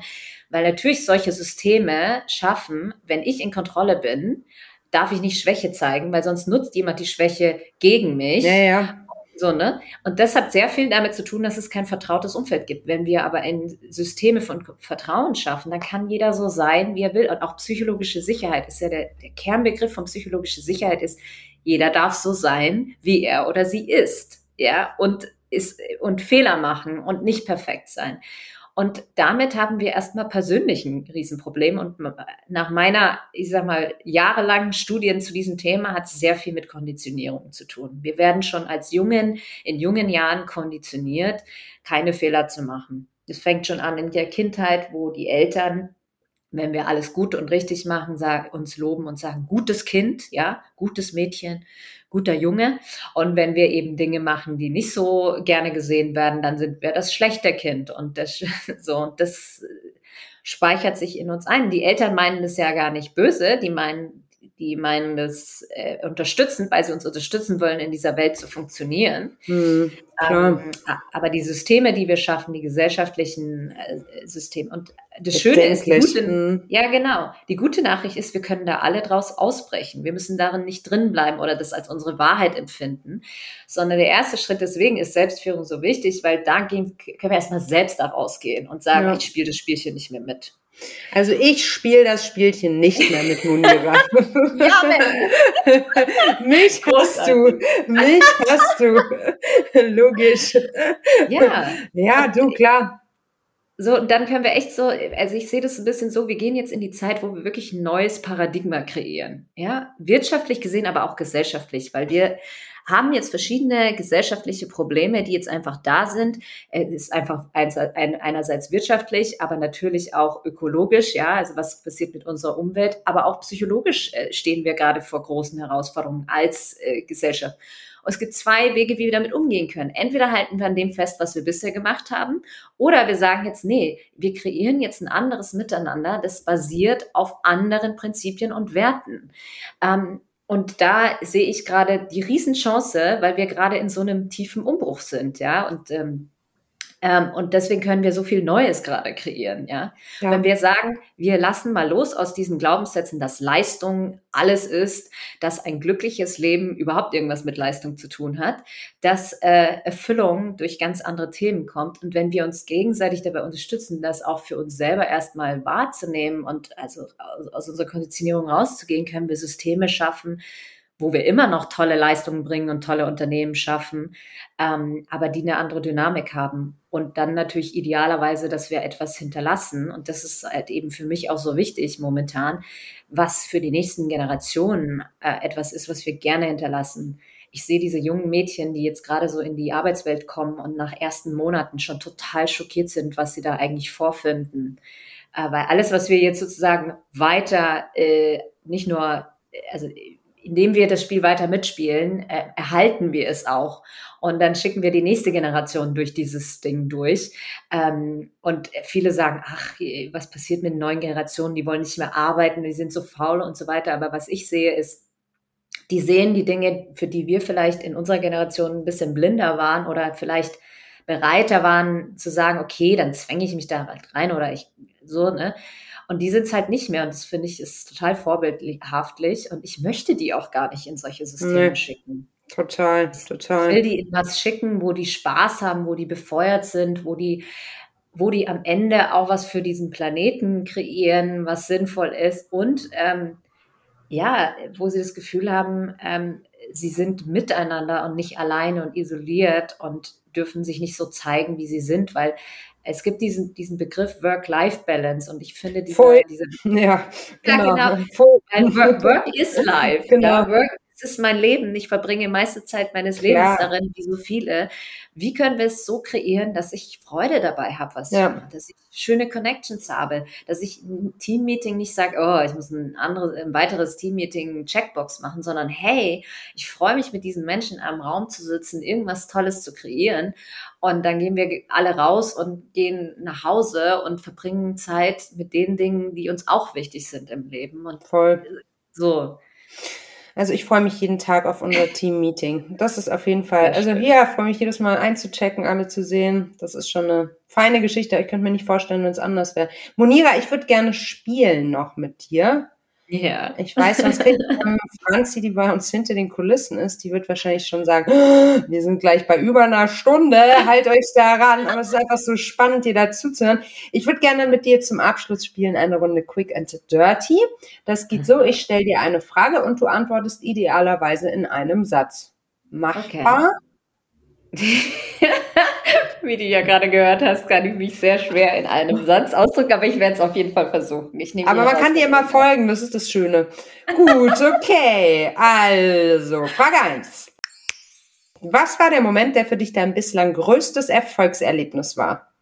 weil natürlich solche Systeme schaffen, wenn ich in Kontrolle bin, darf ich nicht Schwäche zeigen, weil sonst nutzt jemand die Schwäche gegen mich. Ja, ja. So, ne? Und das hat sehr viel damit zu tun, dass es kein vertrautes Umfeld gibt. Wenn wir aber ein Systeme von Vertrauen schaffen, dann kann jeder so sein, wie er will. Und auch psychologische Sicherheit ist ja der, der Kernbegriff von psychologischer Sicherheit ist, jeder darf so sein, wie er oder sie ist. Ja, und ist, und Fehler machen und nicht perfekt sein. Und damit haben wir erstmal persönlich ein Riesenproblem. Und nach meiner, ich sag mal, jahrelangen Studien zu diesem Thema hat es sehr viel mit Konditionierung zu tun. Wir werden schon als Jungen, in jungen Jahren konditioniert, keine Fehler zu machen. Es fängt schon an in der Kindheit, wo die Eltern wenn wir alles gut und richtig machen, sag, uns loben und sagen, gutes Kind, ja, gutes Mädchen, guter Junge. Und wenn wir eben Dinge machen, die nicht so gerne gesehen werden, dann sind wir das schlechte Kind. Und das, so, das speichert sich in uns ein. Die Eltern meinen das ja gar nicht böse, die meinen, die meinen das äh, unterstützend, weil sie uns unterstützen wollen, in dieser Welt zu funktionieren. Hm, ähm, aber die Systeme, die wir schaffen, die gesellschaftlichen äh, Systeme und das Schöne ist, die gute, hm. ja genau, die gute Nachricht ist, wir können da alle draus ausbrechen. Wir müssen darin nicht drin bleiben oder das als unsere Wahrheit empfinden, sondern der erste Schritt deswegen ist Selbstführung so wichtig, weil da gehen, können wir erstmal selbst daraus gehen und sagen, ja. ich spiele das Spielchen nicht mehr mit. Also ich spiele das Spielchen nicht mehr mit Munira. ja, mich hast du, mich hast du. Logisch. Ja. Ja, du, klar. So, dann können wir echt so, also ich sehe das ein bisschen so, wir gehen jetzt in die Zeit, wo wir wirklich ein neues Paradigma kreieren. Ja, wirtschaftlich gesehen, aber auch gesellschaftlich, weil wir haben jetzt verschiedene gesellschaftliche Probleme, die jetzt einfach da sind. Es ist einfach einerseits wirtschaftlich, aber natürlich auch ökologisch, ja, also was passiert mit unserer Umwelt, aber auch psychologisch äh, stehen wir gerade vor großen Herausforderungen als äh, Gesellschaft. Und es gibt zwei Wege, wie wir damit umgehen können. Entweder halten wir an dem fest, was wir bisher gemacht haben, oder wir sagen jetzt, nee, wir kreieren jetzt ein anderes Miteinander, das basiert auf anderen Prinzipien und Werten. Ähm, und da sehe ich gerade die Riesenchance, weil wir gerade in so einem tiefen Umbruch sind, ja. Und ähm, ähm, und deswegen können wir so viel Neues gerade kreieren, ja? ja. Wenn wir sagen, wir lassen mal los aus diesen Glaubenssätzen, dass Leistung alles ist, dass ein glückliches Leben überhaupt irgendwas mit Leistung zu tun hat, dass äh, Erfüllung durch ganz andere Themen kommt. Und wenn wir uns gegenseitig dabei unterstützen, das auch für uns selber erstmal wahrzunehmen und also aus, aus unserer Konditionierung rauszugehen, können wir Systeme schaffen, wo wir immer noch tolle Leistungen bringen und tolle Unternehmen schaffen, ähm, aber die eine andere Dynamik haben. Und dann natürlich idealerweise, dass wir etwas hinterlassen. Und das ist halt eben für mich auch so wichtig momentan, was für die nächsten Generationen äh, etwas ist, was wir gerne hinterlassen. Ich sehe diese jungen Mädchen, die jetzt gerade so in die Arbeitswelt kommen und nach ersten Monaten schon total schockiert sind, was sie da eigentlich vorfinden. Äh, weil alles, was wir jetzt sozusagen weiter, äh, nicht nur, also indem wir das Spiel weiter mitspielen, äh, erhalten wir es auch. Und dann schicken wir die nächste Generation durch dieses Ding durch. Ähm, und viele sagen, ach, was passiert mit den neuen Generationen? Die wollen nicht mehr arbeiten, die sind so faul und so weiter. Aber was ich sehe, ist, die sehen die Dinge, für die wir vielleicht in unserer Generation ein bisschen blinder waren oder vielleicht bereiter waren zu sagen, okay, dann zwänge ich mich da halt rein oder ich so, ne? Und die sind es halt nicht mehr. Und das finde ich ist total vorbildhaftlich. Und ich möchte die auch gar nicht in solche Systeme nee. schicken. Total, total. Ich will die in was schicken, wo die Spaß haben, wo die befeuert sind, wo die, wo die am Ende auch was für diesen Planeten kreieren, was sinnvoll ist und ähm, ja, wo sie das Gefühl haben, ähm, sie sind miteinander und nicht alleine und isoliert und dürfen sich nicht so zeigen, wie sie sind, weil es gibt diesen, diesen Begriff Work-Life-Balance und ich finde diese, diese ja, genau. Ja, genau. Work, Work is life. Genau. Ja, Work ist mein Leben. Ich verbringe meiste Zeit meines Lebens Klar. darin, wie so viele. Wie können wir es so kreieren, dass ich Freude dabei habe, was ja. ich mache, dass ich schöne Connections habe, dass ich ein Teammeeting nicht sage, oh, ich muss ein anderes, ein weiteres Teammeeting Checkbox machen, sondern hey, ich freue mich mit diesen Menschen am Raum zu sitzen, irgendwas Tolles zu kreieren. Und dann gehen wir alle raus und gehen nach Hause und verbringen Zeit mit den Dingen, die uns auch wichtig sind im Leben. Und Voll. So. Also ich freue mich jeden Tag auf unser Team-Meeting. Das ist auf jeden Fall. Also hier freue mich jedes Mal einzuchecken, alle zu sehen. Das ist schon eine feine Geschichte. Ich könnte mir nicht vorstellen, wenn es anders wäre. Monira, ich würde gerne spielen noch mit dir. Ja. Ich weiß, sonst kriegt ähm, Franzi, die bei uns hinter den Kulissen ist, die wird wahrscheinlich schon sagen, oh, wir sind gleich bei über einer Stunde, halt euch daran. Aber es ist einfach so spannend, dir dazu zu hören. Ich würde gerne mit dir zum Abschluss spielen eine Runde Quick and Dirty. Das geht so, ich stelle dir eine Frage und du antwortest idealerweise in einem Satz. Machbar? Okay. Wie du ja gerade gehört hast, kann ich mich sehr schwer in einem Satz ausdrücken, aber ich werde es auf jeden Fall versuchen. aber man kann dir immer folgen, das ist das Schöne. Gut, okay. Also, Frage 1. Was war der Moment, der für dich dein bislang größtes Erfolgserlebnis war?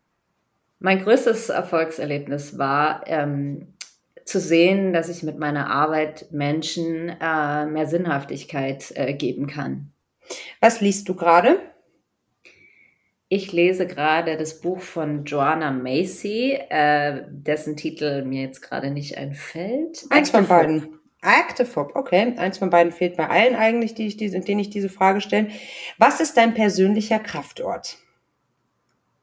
Mein größtes Erfolgserlebnis war, ähm, zu sehen, dass ich mit meiner Arbeit Menschen äh, mehr Sinnhaftigkeit äh, geben kann. Was liest du gerade? Ich lese gerade das Buch von Joanna Macy, äh, dessen Titel mir jetzt gerade nicht einfällt. Eins von beiden. Active okay. Eins von beiden fehlt bei allen eigentlich, die ich diese, denen ich diese Frage stelle. Was ist dein persönlicher Kraftort?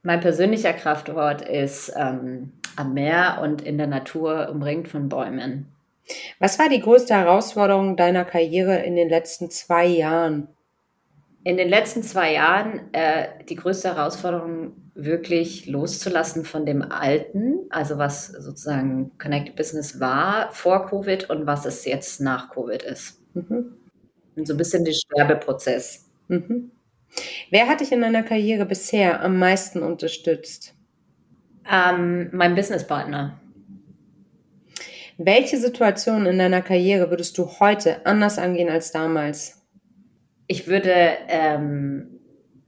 Mein persönlicher Kraftort ist ähm, am Meer und in der Natur umringt von Bäumen. Was war die größte Herausforderung deiner Karriere in den letzten zwei Jahren? In den letzten zwei Jahren äh, die größte Herausforderung wirklich loszulassen von dem Alten, also was sozusagen Connected Business war vor Covid und was es jetzt nach Covid ist. Mhm. Und so ein bisschen den Sterbeprozess. Mhm. Wer hat dich in deiner Karriere bisher am meisten unterstützt? Ähm, mein Businesspartner. Welche Situation in deiner Karriere würdest du heute anders angehen als damals? Ich würde ähm,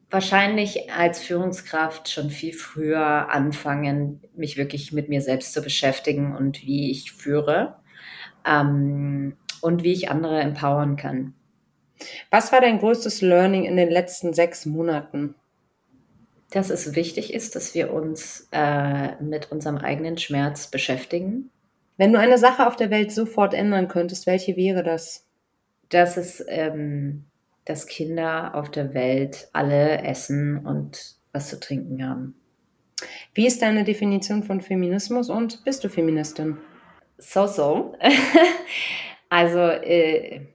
wahrscheinlich als Führungskraft schon viel früher anfangen, mich wirklich mit mir selbst zu beschäftigen und wie ich führe ähm, und wie ich andere empowern kann. Was war dein größtes Learning in den letzten sechs Monaten? dass es wichtig ist, dass wir uns äh, mit unserem eigenen Schmerz beschäftigen. Wenn du eine Sache auf der Welt sofort ändern könntest, welche wäre das? Dass es, ähm, dass Kinder auf der Welt alle essen und was zu trinken haben. Wie ist deine Definition von Feminismus und bist du Feministin? So, so. also, äh,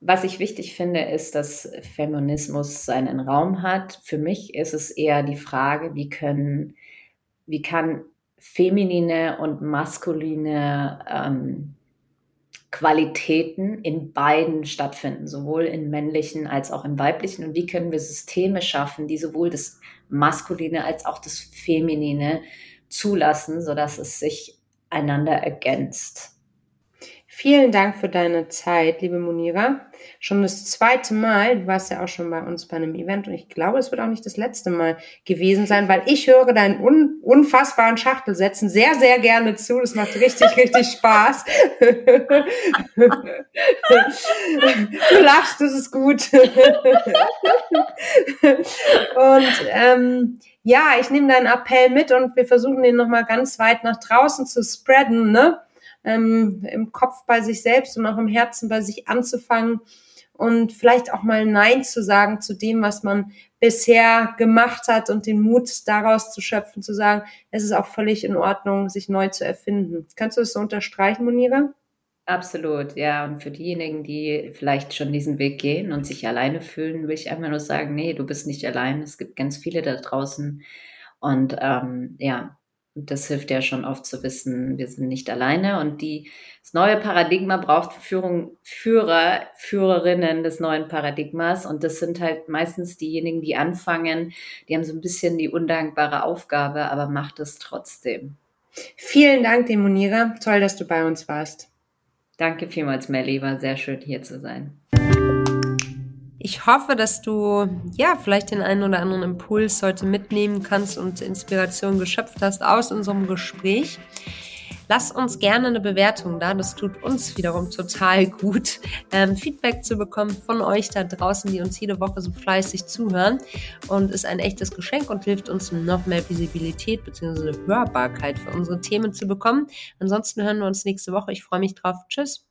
was ich wichtig finde, ist, dass Feminismus seinen Raum hat. Für mich ist es eher die Frage, wie können, wie kann feminine und maskuline ähm, Qualitäten in beiden stattfinden, sowohl in männlichen als auch im weiblichen. Und wie können wir Systeme schaffen, die sowohl das Maskuline als auch das Feminine zulassen, sodass es sich einander ergänzt. Vielen Dank für deine Zeit, liebe Monira. Schon das zweite Mal, du warst ja auch schon bei uns bei einem Event und ich glaube, es wird auch nicht das letzte Mal gewesen sein, weil ich höre deinen un unfassbaren Schachtelsätzen sehr, sehr gerne zu. Das macht richtig, richtig Spaß. du lachst, das ist gut. und ähm, ja, ich nehme deinen Appell mit und wir versuchen den nochmal ganz weit nach draußen zu spreaden, ne? Ähm, im Kopf bei sich selbst und auch im Herzen bei sich anzufangen und vielleicht auch mal Nein zu sagen zu dem, was man bisher gemacht hat und den Mut daraus zu schöpfen, zu sagen, es ist auch völlig in Ordnung, sich neu zu erfinden. Kannst du das so unterstreichen, Monira? Absolut, ja. Und für diejenigen, die vielleicht schon diesen Weg gehen und sich alleine fühlen, will ich einfach nur sagen, nee, du bist nicht allein. Es gibt ganz viele da draußen. Und ähm, ja, das hilft ja schon oft zu wissen, wir sind nicht alleine. Und die, das neue Paradigma braucht Führung, Führer, Führerinnen des neuen Paradigmas. Und das sind halt meistens diejenigen, die anfangen, die haben so ein bisschen die undankbare Aufgabe, aber macht es trotzdem. Vielen Dank, Demonira. Toll, dass du bei uns warst. Danke vielmals, Melly. War sehr schön, hier zu sein. Ich hoffe, dass du ja vielleicht den einen oder anderen Impuls heute mitnehmen kannst und Inspiration geschöpft hast aus unserem Gespräch. Lass uns gerne eine Bewertung da. Das tut uns wiederum total gut, ähm, Feedback zu bekommen von euch da draußen, die uns jede Woche so fleißig zuhören. Und ist ein echtes Geschenk und hilft uns, noch mehr Visibilität bzw. Hörbarkeit für unsere Themen zu bekommen. Ansonsten hören wir uns nächste Woche. Ich freue mich drauf. Tschüss.